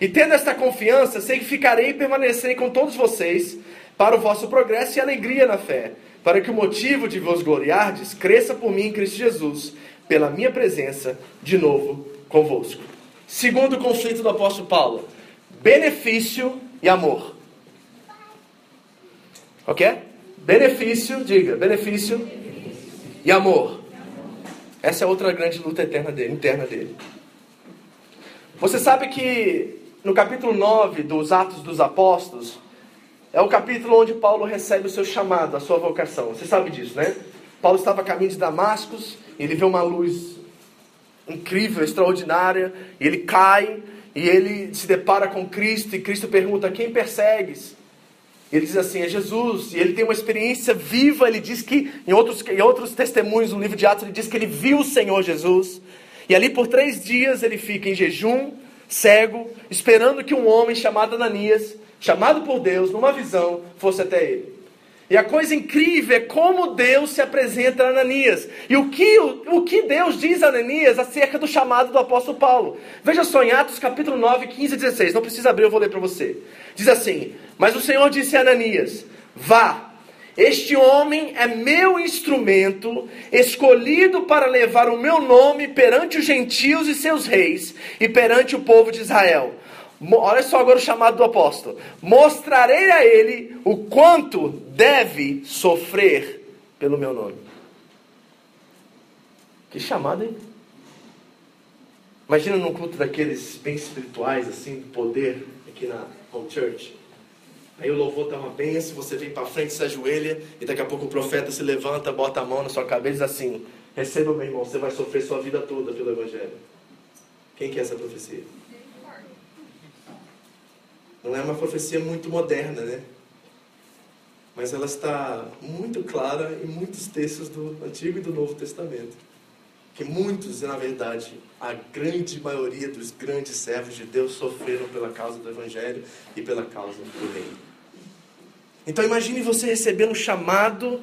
E tendo esta confiança, sei que ficarei e permanecerei com todos vocês, para o vosso progresso e alegria na fé, para que o motivo de vos gloriardes cresça por mim em Cristo Jesus, pela minha presença de novo convosco. Segundo conflito do apóstolo Paulo: benefício e amor. Ok? Benefício, diga, benefício e amor. Essa é outra grande luta eterna dele, interna dele. Você sabe que no capítulo 9 dos Atos dos Apóstolos, é o capítulo onde Paulo recebe o seu chamado, a sua vocação. Você sabe disso, né? Paulo estava a caminho de Damascus, ele vê uma luz incrível, extraordinária, e ele cai, e ele se depara com Cristo, e Cristo pergunta: Quem persegues? Ele diz assim: É Jesus, e ele tem uma experiência viva. Ele diz que, em outros, em outros testemunhos no livro de Atos, ele diz que ele viu o Senhor Jesus, e ali por três dias ele fica em jejum, cego, esperando que um homem chamado Ananias, chamado por Deus numa visão, fosse até ele. E a coisa incrível é como Deus se apresenta a Ananias. E o que, o, o que Deus diz a Ananias acerca do chamado do apóstolo Paulo. Veja só em Atos capítulo 9, 15 e 16. Não precisa abrir, eu vou ler para você. Diz assim: Mas o Senhor disse a Ananias: Vá, este homem é meu instrumento, escolhido para levar o meu nome perante os gentios e seus reis, e perante o povo de Israel Olha só agora o chamado do apóstolo. Mostrarei a ele o quanto deve sofrer pelo meu nome. Que chamado, hein? Imagina num culto daqueles bem espirituais, assim, poder, aqui na Home Church. Aí o louvor está uma benção, você vem para frente, se ajoelha, e daqui a pouco o profeta se levanta, bota a mão na sua cabeça e diz assim: Receba, meu irmão, você vai sofrer sua vida toda pelo Evangelho. Quem quer essa profecia? Não é uma profecia muito moderna, né? Mas ela está muito clara em muitos textos do Antigo e do Novo Testamento. Que muitos, na verdade, a grande maioria dos grandes servos de Deus sofreram pela causa do Evangelho e pela causa do Reino. Então imagine você recebendo um chamado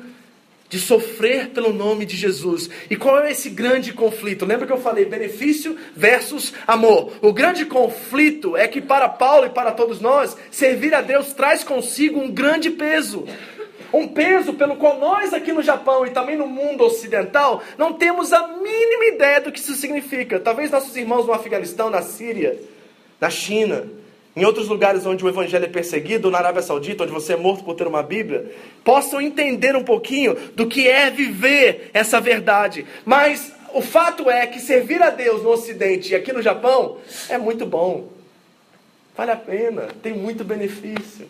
de sofrer pelo nome de Jesus. E qual é esse grande conflito? Lembra que eu falei benefício versus amor? O grande conflito é que para Paulo e para todos nós, servir a Deus traz consigo um grande peso. Um peso pelo qual nós aqui no Japão e também no mundo ocidental não temos a mínima ideia do que isso significa. Talvez nossos irmãos no Afeganistão, na Síria, na China, em outros lugares onde o evangelho é perseguido, na Arábia Saudita, onde você é morto por ter uma Bíblia, possam entender um pouquinho do que é viver essa verdade. Mas o fato é que servir a Deus no Ocidente e aqui no Japão é muito bom. Vale a pena, tem muito benefício,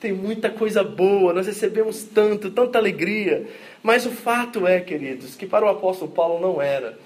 tem muita coisa boa, nós recebemos tanto, tanta alegria. Mas o fato é, queridos, que para o apóstolo Paulo não era.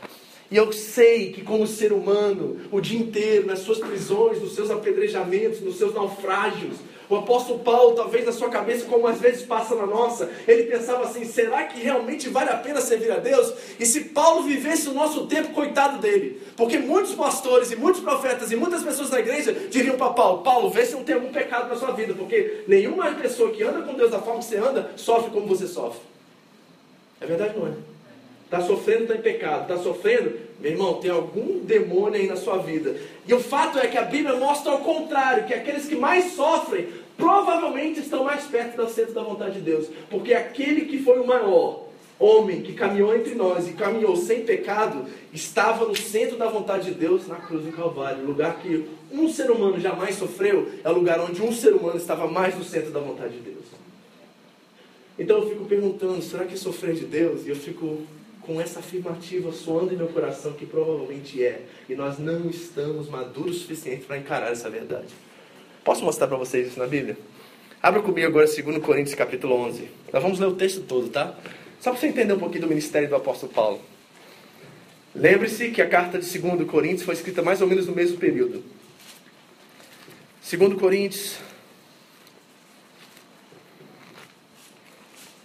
E eu sei que, como ser humano, o dia inteiro, nas suas prisões, nos seus apedrejamentos, nos seus naufrágios, o apóstolo Paulo, talvez na sua cabeça, como às vezes passa na nossa, ele pensava assim: será que realmente vale a pena servir a Deus? E se Paulo vivesse o nosso tempo, coitado dele. Porque muitos pastores e muitos profetas e muitas pessoas na igreja diriam para Paulo: Paulo, vê se não tem algum pecado na sua vida, porque nenhuma pessoa que anda com Deus da forma que você anda sofre como você sofre. É verdade, não é? Está sofrendo, está em pecado. Está sofrendo, meu irmão, tem algum demônio aí na sua vida. E o fato é que a Bíblia mostra ao contrário, que aqueles que mais sofrem provavelmente estão mais perto do centro da vontade de Deus. Porque aquele que foi o maior homem que caminhou entre nós e caminhou sem pecado, estava no centro da vontade de Deus na cruz do Calvário. Lugar que um ser humano jamais sofreu é o lugar onde um ser humano estava mais no centro da vontade de Deus. Então eu fico perguntando, será que sofrer de Deus? E eu fico com essa afirmativa soando em meu coração que provavelmente é, e nós não estamos maduros o suficiente para encarar essa verdade. Posso mostrar para vocês isso na Bíblia? Abra comigo agora 2 Coríntios capítulo 11. Nós vamos ler o texto todo, tá? Só para você entender um pouquinho do ministério do apóstolo Paulo. Lembre-se que a carta de 2 Coríntios foi escrita mais ou menos no mesmo período. 2 Coríntios,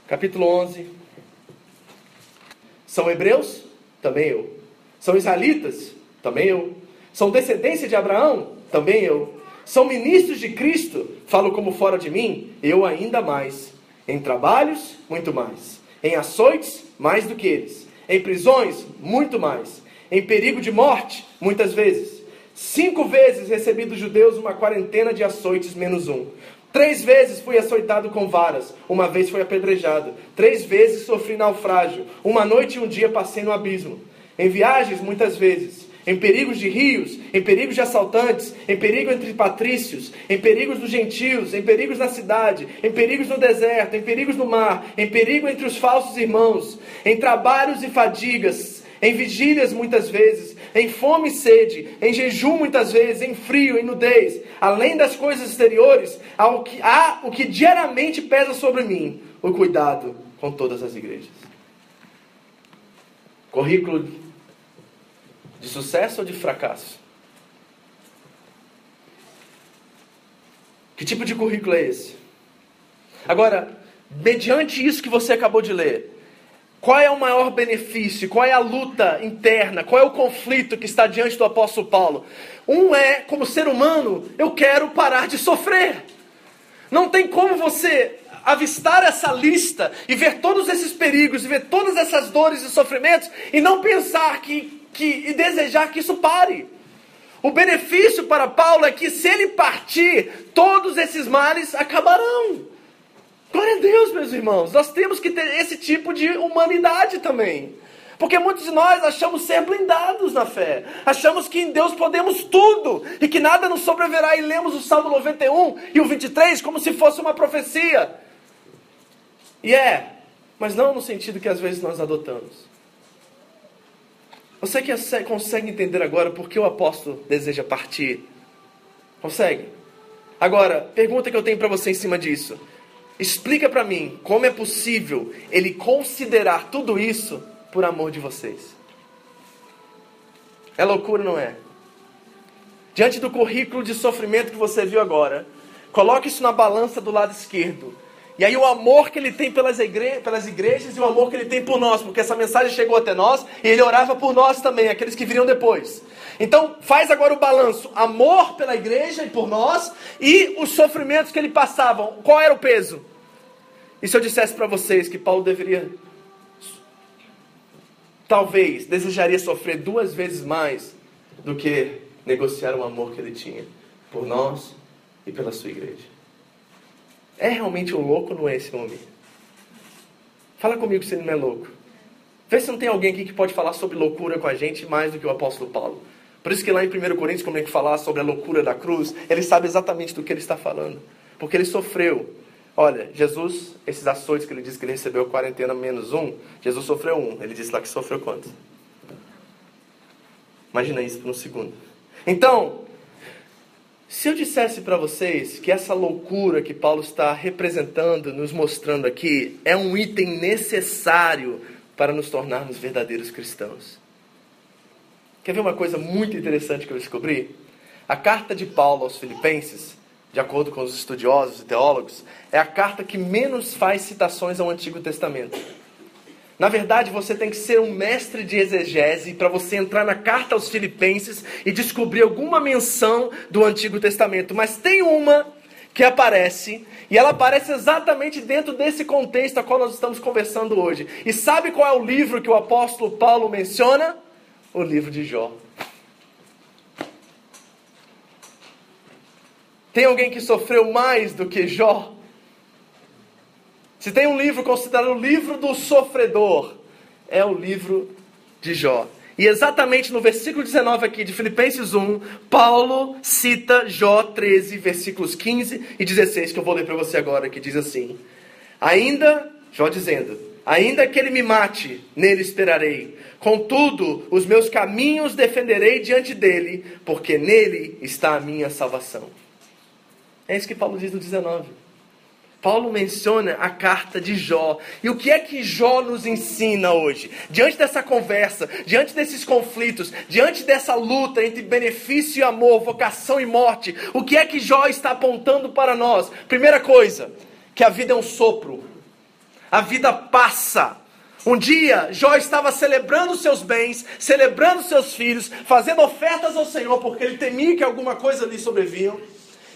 capítulo 11, são hebreus? Também eu. São israelitas? Também eu. São descendência de Abraão? Também eu. São ministros de Cristo? Falo como fora de mim? Eu ainda mais. Em trabalhos? Muito mais. Em açoites? Mais do que eles. Em prisões? Muito mais. Em perigo de morte? Muitas vezes. Cinco vezes recebi dos judeus uma quarentena de açoites menos um. Três vezes fui açoitado com varas, uma vez fui apedrejado, três vezes sofri naufrágio, uma noite e um dia passei no abismo. em viagens muitas vezes, em perigos de rios, em perigos de assaltantes, em perigo entre patrícios, em perigos dos gentios, em perigos na cidade, em perigos no deserto, em perigos no mar, em perigo entre os falsos irmãos, em trabalhos e fadigas, em vigílias muitas vezes, em fome e sede, em jejum muitas vezes, em frio e nudez, além das coisas exteriores, há o que, há o que diariamente pesa sobre mim, o cuidado com todas as igrejas. Currículo de sucesso ou de fracasso? Que tipo de currículo é esse? Agora, mediante isso que você acabou de ler, qual é o maior benefício? Qual é a luta interna? Qual é o conflito que está diante do apóstolo Paulo? Um é, como ser humano, eu quero parar de sofrer. Não tem como você avistar essa lista e ver todos esses perigos e ver todas essas dores e sofrimentos e não pensar que, que e desejar que isso pare. O benefício para Paulo é que se ele partir, todos esses males acabarão. Glória a Deus, meus irmãos. Nós temos que ter esse tipo de humanidade também. Porque muitos de nós achamos ser blindados na fé. Achamos que em Deus podemos tudo e que nada nos sobreverá. E lemos o Salmo 91 e o 23 como se fosse uma profecia. E é, mas não no sentido que às vezes nós adotamos. Você que consegue entender agora por que o apóstolo deseja partir? Consegue? Agora, pergunta que eu tenho para você em cima disso. Explica para mim como é possível ele considerar tudo isso por amor de vocês. É loucura, não é? Diante do currículo de sofrimento que você viu agora, coloque isso na balança do lado esquerdo. E aí o amor que ele tem pelas, igre pelas igrejas e o amor que ele tem por nós, porque essa mensagem chegou até nós e ele orava por nós também, aqueles que viriam depois. Então faz agora o balanço: amor pela igreja e por nós e os sofrimentos que ele passava. Qual era o peso? E se eu dissesse para vocês que Paulo deveria, talvez, desejaria sofrer duas vezes mais do que negociar o amor que ele tinha por nós e pela sua igreja? É realmente um louco ou não é esse homem? Fala comigo se ele não é louco. Vê se não tem alguém aqui que pode falar sobre loucura com a gente mais do que o apóstolo Paulo. Por isso que lá em 1 Coríntios, quando ele falar sobre a loucura da cruz, ele sabe exatamente do que ele está falando. Porque ele sofreu. Olha, Jesus, esses açoites que ele disse que ele recebeu quarentena menos um, Jesus sofreu um. Ele disse lá que sofreu quantos? Imagina isso por um segundo. Então, se eu dissesse para vocês que essa loucura que Paulo está representando, nos mostrando aqui, é um item necessário para nos tornarmos verdadeiros cristãos. Quer ver uma coisa muito interessante que eu descobri? A carta de Paulo aos Filipenses, de acordo com os estudiosos e teólogos, é a carta que menos faz citações ao Antigo Testamento. Na verdade, você tem que ser um mestre de exegese para você entrar na carta aos Filipenses e descobrir alguma menção do Antigo Testamento. Mas tem uma que aparece, e ela aparece exatamente dentro desse contexto a qual nós estamos conversando hoje. E sabe qual é o livro que o apóstolo Paulo menciona? O livro de Jó. Tem alguém que sofreu mais do que Jó? Se tem um livro considerado o livro do sofredor, é o livro de Jó. E exatamente no versículo 19 aqui de Filipenses 1, Paulo cita Jó 13, versículos 15 e 16, que eu vou ler para você agora, que diz assim: Ainda, Jó dizendo, ainda que ele me mate, nele esperarei. Contudo, os meus caminhos defenderei diante dele, porque nele está a minha salvação. É isso que Paulo diz no 19. Paulo menciona a carta de Jó. E o que é que Jó nos ensina hoje? Diante dessa conversa, diante desses conflitos, diante dessa luta entre benefício e amor, vocação e morte, o que é que Jó está apontando para nós? Primeira coisa, que a vida é um sopro. A vida passa. Um dia, Jó estava celebrando seus bens, celebrando seus filhos, fazendo ofertas ao Senhor, porque ele temia que alguma coisa lhe sobrevinha.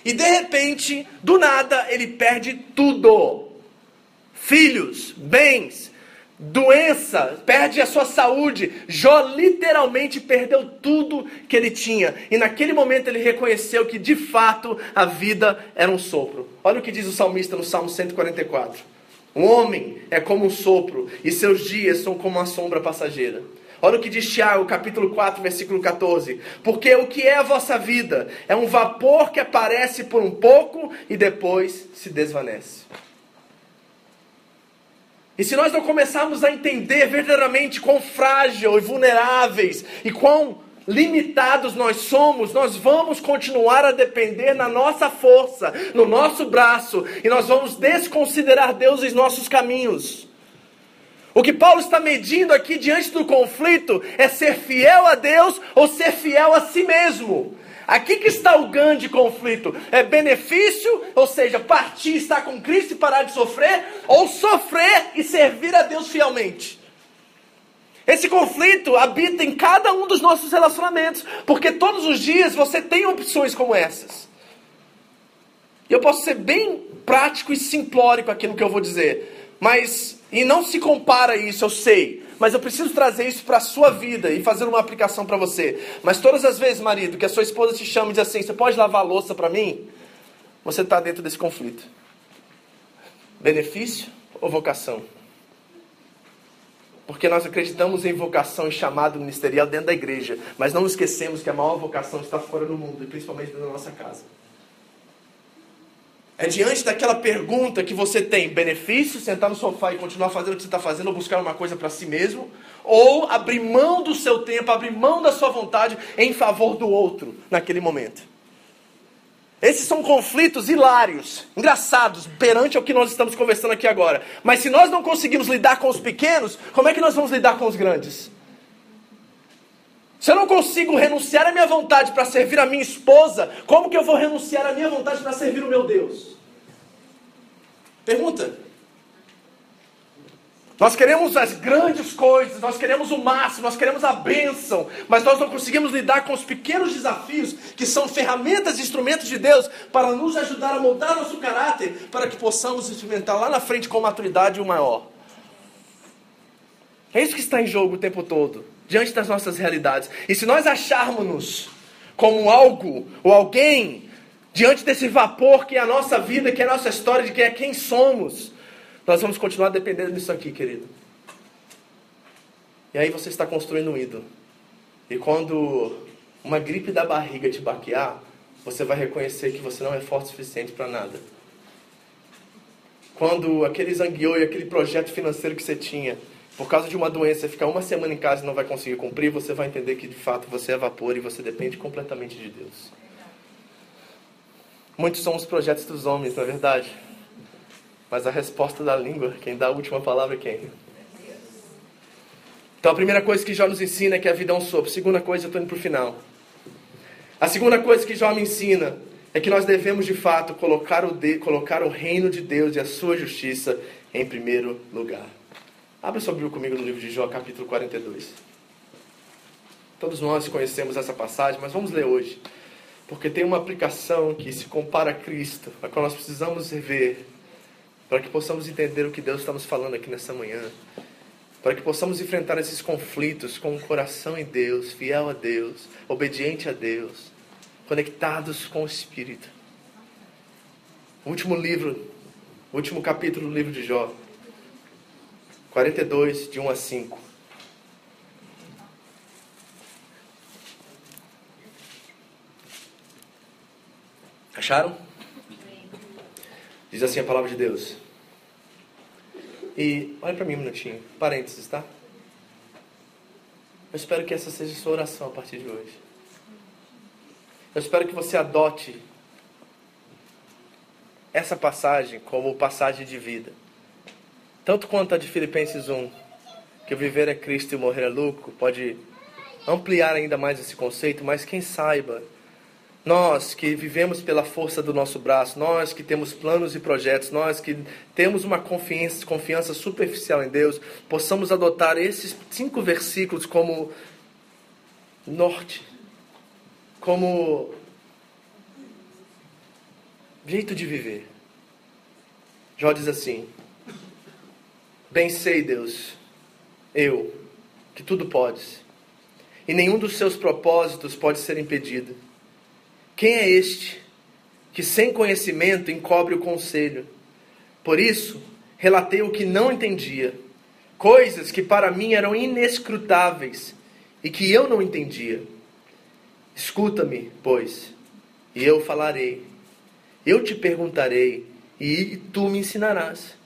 E de repente, do nada, ele perde tudo: filhos, bens, doença, perde a sua saúde. Jó literalmente perdeu tudo que ele tinha. E naquele momento ele reconheceu que de fato a vida era um sopro. Olha o que diz o salmista no Salmo 144. O homem é como um sopro, e seus dias são como uma sombra passageira. Olha o que diz Tiago, capítulo 4, versículo 14. Porque o que é a vossa vida? É um vapor que aparece por um pouco e depois se desvanece. E se nós não começarmos a entender verdadeiramente quão frágil e vulneráveis e quão limitados nós somos, nós vamos continuar a depender na nossa força, no nosso braço, e nós vamos desconsiderar Deus em nossos caminhos. O que Paulo está medindo aqui diante do conflito é ser fiel a Deus ou ser fiel a si mesmo. Aqui que está o grande conflito. É benefício, ou seja, partir, estar com Cristo e parar de sofrer, ou sofrer e servir a Deus fielmente. Esse conflito habita em cada um dos nossos relacionamentos, porque todos os dias você tem opções como essas. E eu posso ser bem prático e simplórico aqui no que eu vou dizer, mas e não se compara isso, eu sei, mas eu preciso trazer isso para a sua vida e fazer uma aplicação para você. Mas todas as vezes, marido, que a sua esposa te chama e diz assim: "Você pode lavar a louça para mim?", você está dentro desse conflito. Benefício ou vocação? Porque nós acreditamos em vocação e chamado ministerial dentro da igreja, mas não esquecemos que a maior vocação está fora do mundo, e principalmente dentro da nossa casa. É diante daquela pergunta que você tem benefício, sentar no sofá e continuar fazendo o que você está fazendo, ou buscar uma coisa para si mesmo, ou abrir mão do seu tempo, abrir mão da sua vontade em favor do outro naquele momento. Esses são conflitos hilários, engraçados, perante o que nós estamos conversando aqui agora. Mas se nós não conseguimos lidar com os pequenos, como é que nós vamos lidar com os grandes? Se eu não consigo renunciar à minha vontade para servir a minha esposa, como que eu vou renunciar à minha vontade para servir o meu Deus? Pergunta. Nós queremos as grandes coisas, nós queremos o máximo, nós queremos a bênção, mas nós não conseguimos lidar com os pequenos desafios que são ferramentas e instrumentos de Deus para nos ajudar a moldar nosso caráter, para que possamos experimentar lá na frente com maturidade o maior. É isso que está em jogo o tempo todo, diante das nossas realidades. E se nós acharmos-nos como algo ou alguém diante desse vapor que é a nossa vida, que é a nossa história, de que é quem somos, nós vamos continuar dependendo disso aqui, querido. E aí você está construindo um ídolo. E quando uma gripe da barriga te baquear, você vai reconhecer que você não é forte o suficiente para nada. Quando aquele zangueou e aquele projeto financeiro que você tinha, por causa de uma doença, ficar uma semana em casa e não vai conseguir cumprir, você vai entender que de fato você é vapor e você depende completamente de Deus. Muitos são os projetos dos homens, na é verdade. Mas a resposta da língua, quem dá a última palavra é quem? Então a primeira coisa que Jó nos ensina é que a vida é um sopro. Segunda coisa, eu estou indo para o final. A segunda coisa que Jó me ensina é que nós devemos de fato colocar o, de, colocar o reino de Deus e a sua justiça em primeiro lugar. Abra sua Bíblia comigo no livro de Jó, capítulo 42. Todos nós conhecemos essa passagem, mas vamos ler hoje. Porque tem uma aplicação que se compara a Cristo, a qual nós precisamos ver para que possamos entender o que Deus está nos falando aqui nessa manhã, para que possamos enfrentar esses conflitos com o coração em Deus, fiel a Deus, obediente a Deus, conectados com o Espírito. O último livro, o último capítulo do livro de Jó, 42, de 1 a 5. Acharam? Diz assim a palavra de Deus. E olha para mim um minutinho, parênteses, tá? Eu espero que essa seja a sua oração a partir de hoje. Eu espero que você adote essa passagem como passagem de vida. Tanto quanto a de Filipenses 1, que viver é Cristo e morrer é lucro, pode ampliar ainda mais esse conceito, mas quem saiba nós que vivemos pela força do nosso braço, nós que temos planos e projetos, nós que temos uma confiança, confiança superficial em Deus, possamos adotar esses cinco versículos como norte, como jeito de viver. Jó diz assim: Bem sei, Deus, eu, que tudo podes, e nenhum dos seus propósitos pode ser impedido. Quem é este que sem conhecimento encobre o conselho? Por isso, relatei o que não entendia, coisas que para mim eram inescrutáveis e que eu não entendia. Escuta-me, pois, e eu falarei. Eu te perguntarei e tu me ensinarás.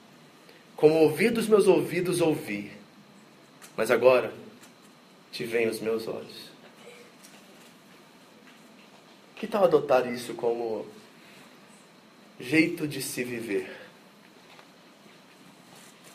Como ouvir dos meus ouvidos ouvir. Mas agora te veem os meus olhos. Que tal adotar isso como jeito de se viver?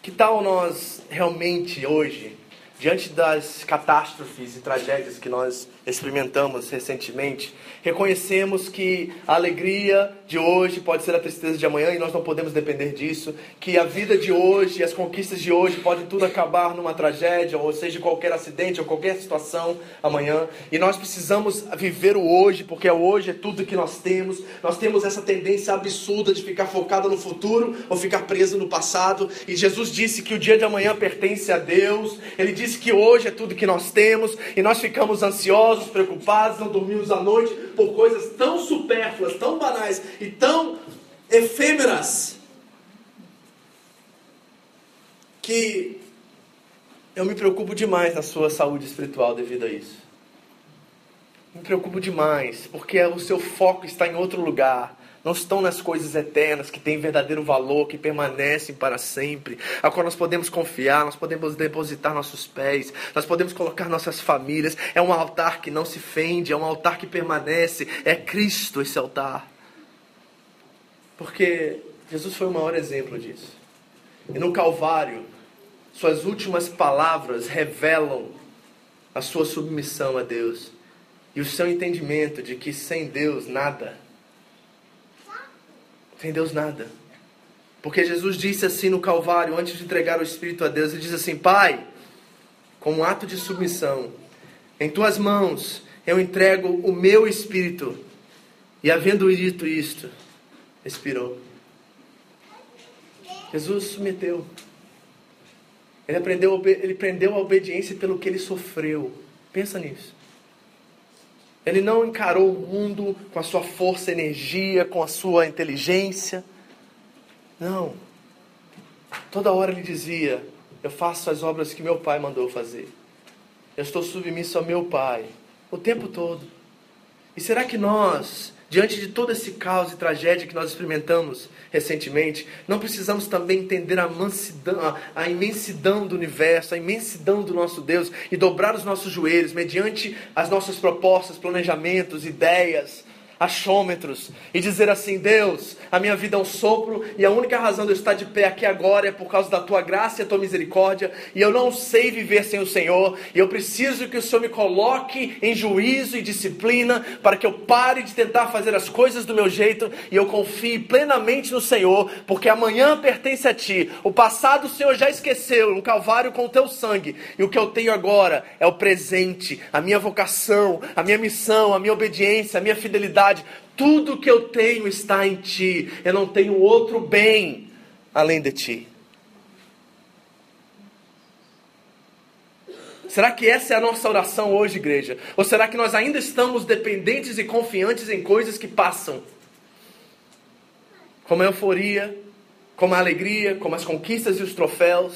Que tal nós realmente hoje diante das catástrofes e tragédias que nós experimentamos recentemente, reconhecemos que a alegria de hoje pode ser a tristeza de amanhã e nós não podemos depender disso, que a vida de hoje, as conquistas de hoje podem tudo acabar numa tragédia, ou seja, qualquer acidente ou qualquer situação amanhã, e nós precisamos viver o hoje, porque o hoje é tudo que nós temos. Nós temos essa tendência absurda de ficar focado no futuro ou ficar preso no passado, e Jesus disse que o dia de amanhã pertence a Deus. Ele disse que hoje é tudo que nós temos, e nós ficamos ansiosos, preocupados, não dormimos à noite por coisas tão supérfluas, tão banais e tão efêmeras que eu me preocupo demais na sua saúde espiritual devido a isso. Me preocupo demais, porque o seu foco está em outro lugar não estão nas coisas eternas que têm verdadeiro valor, que permanecem para sempre, a qual nós podemos confiar, nós podemos depositar nossos pés, nós podemos colocar nossas famílias. É um altar que não se fende, é um altar que permanece, é Cristo esse altar. Porque Jesus foi o maior exemplo disso. E no Calvário, suas últimas palavras revelam a sua submissão a Deus e o seu entendimento de que sem Deus nada sem Deus nada. Porque Jesus disse assim no Calvário, antes de entregar o Espírito a Deus, ele diz assim: Pai, como ato de submissão, em tuas mãos eu entrego o meu espírito. E havendo dito isto, expirou. Jesus submeteu. Ele aprendeu, ele prendeu a obediência pelo que ele sofreu. Pensa nisso. Ele não encarou o mundo com a sua força, energia, com a sua inteligência. Não. Toda hora ele dizia: Eu faço as obras que meu pai mandou fazer. Eu estou submisso ao meu pai. O tempo todo. E será que nós Diante de todo esse caos e tragédia que nós experimentamos recentemente, não precisamos também entender a, mansidão, a, imensidão do universo, a imensidão do nosso Deus e dobrar os nossos joelhos mediante as nossas propostas, planejamentos, ideias, achômetros e dizer assim: Deus, a minha vida é um sopro e a única razão de eu estar de pé aqui agora é por causa da tua graça e a tua misericórdia, e eu não sei viver sem o Senhor, e eu preciso que o Senhor me coloque em juízo e disciplina para que eu pare de tentar fazer as coisas do meu jeito e eu confie plenamente no Senhor, porque amanhã pertence a ti. O passado o Senhor já esqueceu, no Calvário com o teu sangue, e o que eu tenho agora é o presente, a minha vocação, a minha missão, a minha obediência, a minha fidelidade tudo que eu tenho está em ti. Eu não tenho outro bem além de ti. Será que essa é a nossa oração hoje, igreja? Ou será que nós ainda estamos dependentes e confiantes em coisas que passam? Como a euforia, como a alegria, como as conquistas e os troféus,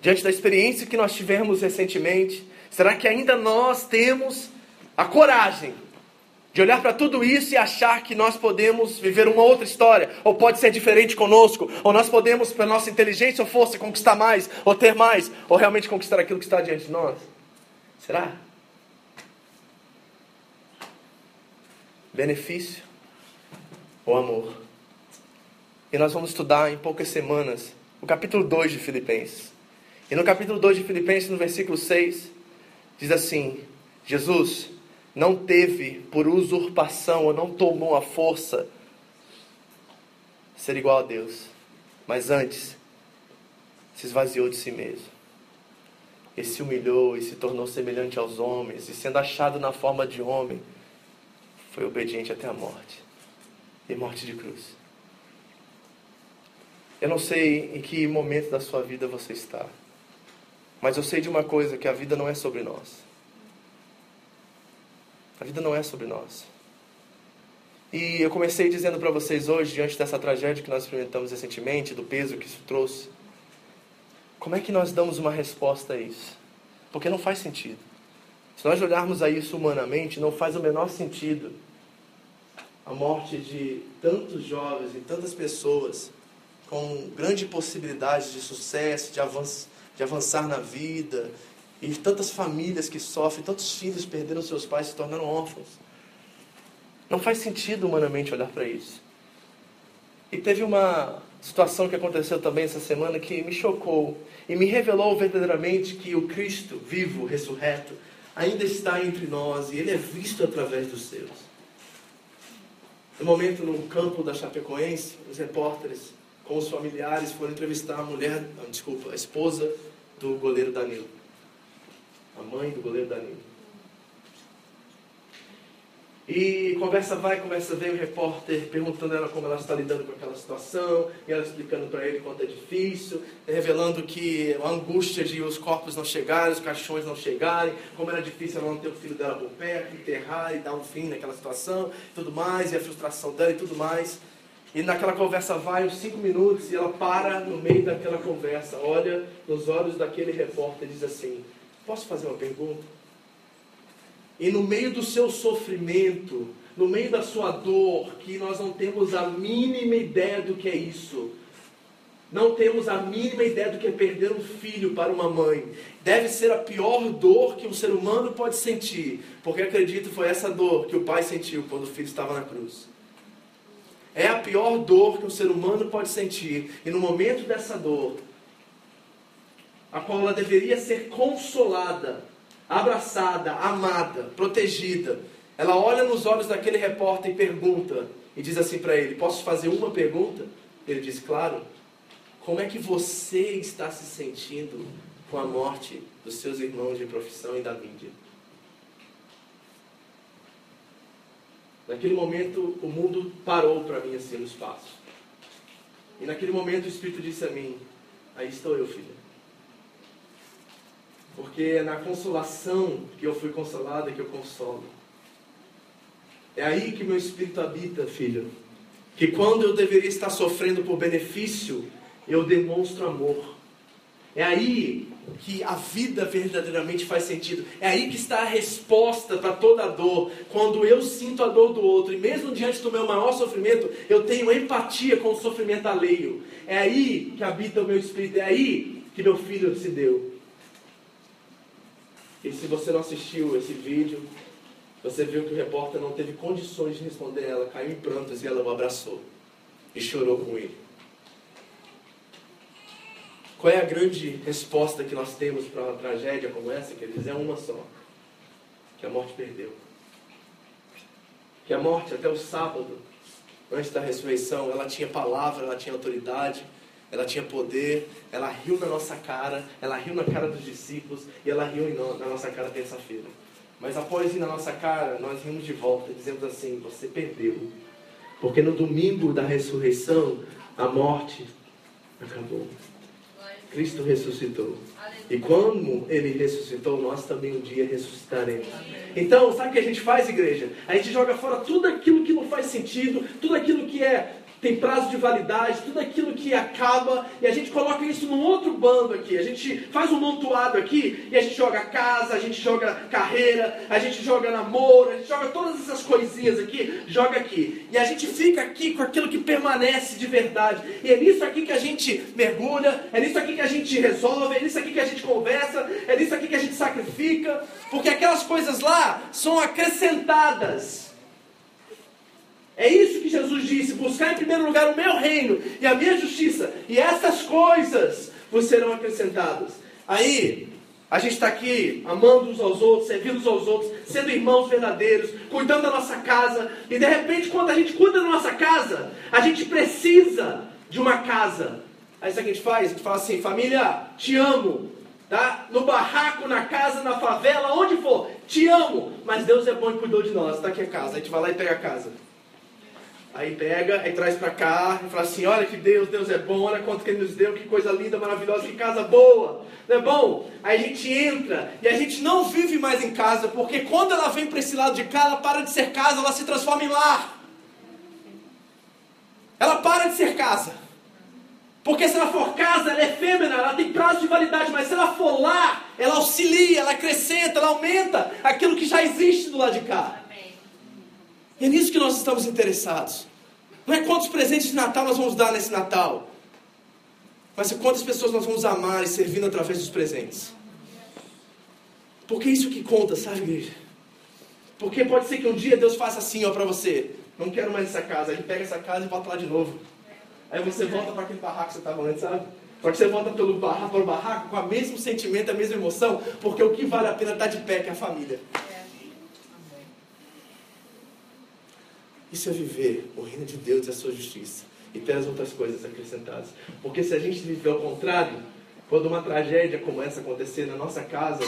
diante da experiência que nós tivemos recentemente? Será que ainda nós temos a coragem de olhar para tudo isso e achar que nós podemos viver uma outra história, ou pode ser diferente conosco, ou nós podemos, pela nossa inteligência ou força, conquistar mais, ou ter mais, ou realmente conquistar aquilo que está diante de nós? Será? Benefício ou amor? E nós vamos estudar em poucas semanas o capítulo 2 de Filipenses. E no capítulo 2 de Filipenses, no versículo 6, diz assim: Jesus não teve por usurpação ou não tomou a força ser igual a Deus, mas antes se esvaziou de si mesmo. E se humilhou e se tornou semelhante aos homens, e sendo achado na forma de homem, foi obediente até a morte e morte de cruz. Eu não sei em que momento da sua vida você está, mas eu sei de uma coisa: que a vida não é sobre nós. A vida não é sobre nós. E eu comecei dizendo para vocês hoje, diante dessa tragédia que nós experimentamos recentemente, do peso que isso trouxe, Como é que nós damos uma resposta a isso? Porque não faz sentido. Se nós olharmos a isso humanamente, não faz o menor sentido a morte de tantos jovens e tantas pessoas com grande possibilidade de sucesso, de, avanço, de avançar na vida, e tantas famílias que sofrem, tantos filhos perderam seus pais se tornaram órfãos. Não faz sentido humanamente olhar para isso. E teve uma situação que aconteceu também essa semana que me chocou e me revelou verdadeiramente que o Cristo vivo, ressurreto, ainda está entre nós e ele é visto através dos seus. No momento no campo da Chapecoense, os repórteres com os familiares foram entrevistar a mulher, desculpa, a esposa do goleiro Danilo. A mãe do goleiro Danilo. E conversa vai, conversa vem, o repórter perguntando a ela como ela está lidando com aquela situação, e ela explicando para ele quanto é difícil, revelando que a angústia de os corpos não chegarem, os caixões não chegarem, como era difícil ela não ter o filho dela por perto, enterrar e dar um fim naquela situação, tudo mais, e a frustração dela e tudo mais. E naquela conversa vai uns cinco minutos e ela para no meio daquela conversa, olha nos olhos daquele repórter e diz assim: Posso fazer uma pergunta? E no meio do seu sofrimento, no meio da sua dor, que nós não temos a mínima ideia do que é isso, não temos a mínima ideia do que é perder um filho para uma mãe. Deve ser a pior dor que um ser humano pode sentir, porque acredito foi essa dor que o pai sentiu quando o filho estava na cruz. É a pior dor que um ser humano pode sentir, e no momento dessa dor, a qual ela deveria ser consolada, abraçada, amada, protegida. Ela olha nos olhos daquele repórter e pergunta, e diz assim para ele: Posso fazer uma pergunta? Ele diz: Claro. Como é que você está se sentindo com a morte dos seus irmãos de profissão e da mídia? Naquele momento, o mundo parou para mim assim no espaço. E naquele momento, o Espírito disse a mim: Aí estou eu, filha. Porque é na consolação que eu fui consolada que eu consolo. É aí que meu espírito habita, filho. Que quando eu deveria estar sofrendo por benefício, eu demonstro amor. É aí que a vida verdadeiramente faz sentido. É aí que está a resposta para toda a dor. Quando eu sinto a dor do outro, e mesmo diante do meu maior sofrimento, eu tenho empatia com o sofrimento alheio. É aí que habita o meu espírito. É aí que meu filho se deu. E se você não assistiu esse vídeo, você viu que o repórter não teve condições de responder ela, caiu em prantos e ela o abraçou e chorou com ele. Qual é a grande resposta que nós temos para uma tragédia como essa, queridos? É uma só: que a morte perdeu. Que a morte, até o sábado, antes da ressurreição, ela tinha palavra, ela tinha autoridade, ela tinha poder, ela riu na nossa cara, ela riu na cara dos discípulos e ela riu na nossa cara terça-feira. Mas após ir na nossa cara, nós rimos de volta, dizendo assim: Você perdeu. Porque no domingo da ressurreição, a morte acabou. Cristo ressuscitou. E quando ele ressuscitou, nós também um dia ressuscitaremos. Então, sabe o que a gente faz, igreja? A gente joga fora tudo aquilo que não faz sentido, tudo aquilo que é tem prazo de validade, tudo aquilo que acaba, e a gente coloca isso num outro bando aqui. A gente faz um montuado aqui, e a gente joga casa, a gente joga carreira, a gente joga namoro, a gente joga todas essas coisinhas aqui, joga aqui. E a gente fica aqui com aquilo que permanece de verdade. E é nisso aqui que a gente mergulha, é nisso aqui que a gente resolve, é nisso aqui que a gente conversa, é nisso aqui que a gente sacrifica, porque aquelas coisas lá são acrescentadas. É isso que Jesus disse: buscar em primeiro lugar o meu reino e a minha justiça, e essas coisas vos serão acrescentadas. Aí, a gente está aqui amando uns aos outros, servindo uns aos outros, sendo irmãos verdadeiros, cuidando da nossa casa, e de repente, quando a gente cuida da nossa casa, a gente precisa de uma casa. Aí sabe o que a gente faz? A gente fala assim: família, te amo. Tá? No barraco, na casa, na favela, onde for, te amo. Mas Deus é bom e cuidou de nós. Está aqui a casa. A gente vai lá e pega a casa. Aí pega, aí traz para cá, e fala assim: olha que Deus, Deus é bom, olha quanto que Ele nos deu, que coisa linda, maravilhosa, que casa boa, não é bom? Aí a gente entra e a gente não vive mais em casa, porque quando ela vem para esse lado de cá, ela para de ser casa, ela se transforma em lar. Ela para de ser casa. Porque se ela for casa, ela é efêmera, ela tem prazo de validade, mas se ela for lá, ela auxilia, ela acrescenta, ela aumenta aquilo que já existe do lado de cá. E é nisso que nós estamos interessados. Não é quantos presentes de Natal nós vamos dar nesse Natal, mas é quantas pessoas nós vamos amar e servindo através dos presentes. Porque é isso que conta, sabe, igreja? Porque pode ser que um dia Deus faça assim, ó, para você. Não quero mais essa casa. Ele pega essa casa e volta lá de novo. Aí você volta para aquele barraco que você estava antes, sabe? Só que você volta pelo barraco, pelo barraco com o mesmo sentimento, a mesma emoção, porque o que vale a pena tá de pé que é a família. Isso é viver o reino de Deus e a sua justiça. E ter as outras coisas acrescentadas. Porque se a gente viver ao contrário, quando uma tragédia começa a acontecer na nossa casa,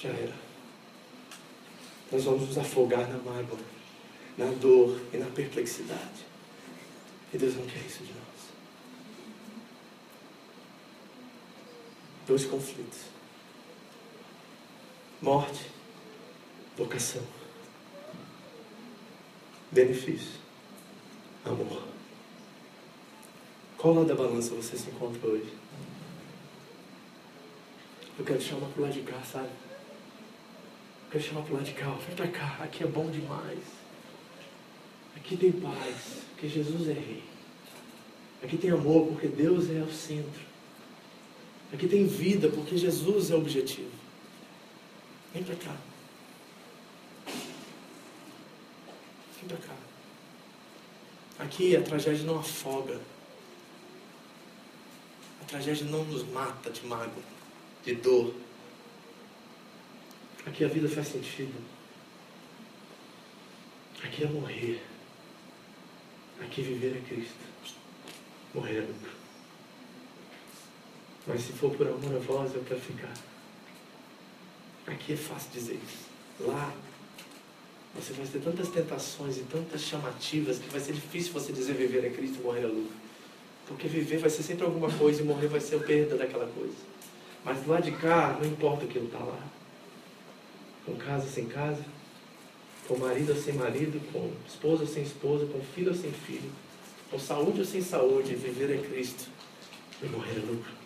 já era. Nós vamos nos afogar na mágoa, na dor e na perplexidade. E Deus não quer isso de nós. Dois conflitos: morte, vocação, benefício, amor. Qual lado da balança você se encontra hoje? Eu quero te chamar para o lado de cá, sabe? quero chamar para o lado de cá, vem para cá, aqui é bom demais. Aqui tem paz, porque Jesus é rei. Aqui tem amor, porque Deus é o centro. Aqui tem vida, porque Jesus é o objetivo. Vem para cá. Vem para cá. Aqui a tragédia não afoga. A tragédia não nos mata de mágoa, de dor. Aqui a vida faz sentido. Aqui é morrer. Aqui viver é Cristo. Morrer é lucro. Mas se for por amor a vós, eu quero ficar. Aqui é fácil dizer isso. Lá, você vai ter tantas tentações e tantas chamativas que vai ser difícil você dizer viver é Cristo e morrer é lucro. Porque viver vai ser sempre alguma coisa e morrer vai ser a perda daquela coisa. Mas lado de cá, não importa o que está lá com casa sem casa, com marido ou sem marido, com esposa ou sem esposa, com filho ou sem filho, com saúde ou sem saúde, viver é Cristo e morrer é lucro.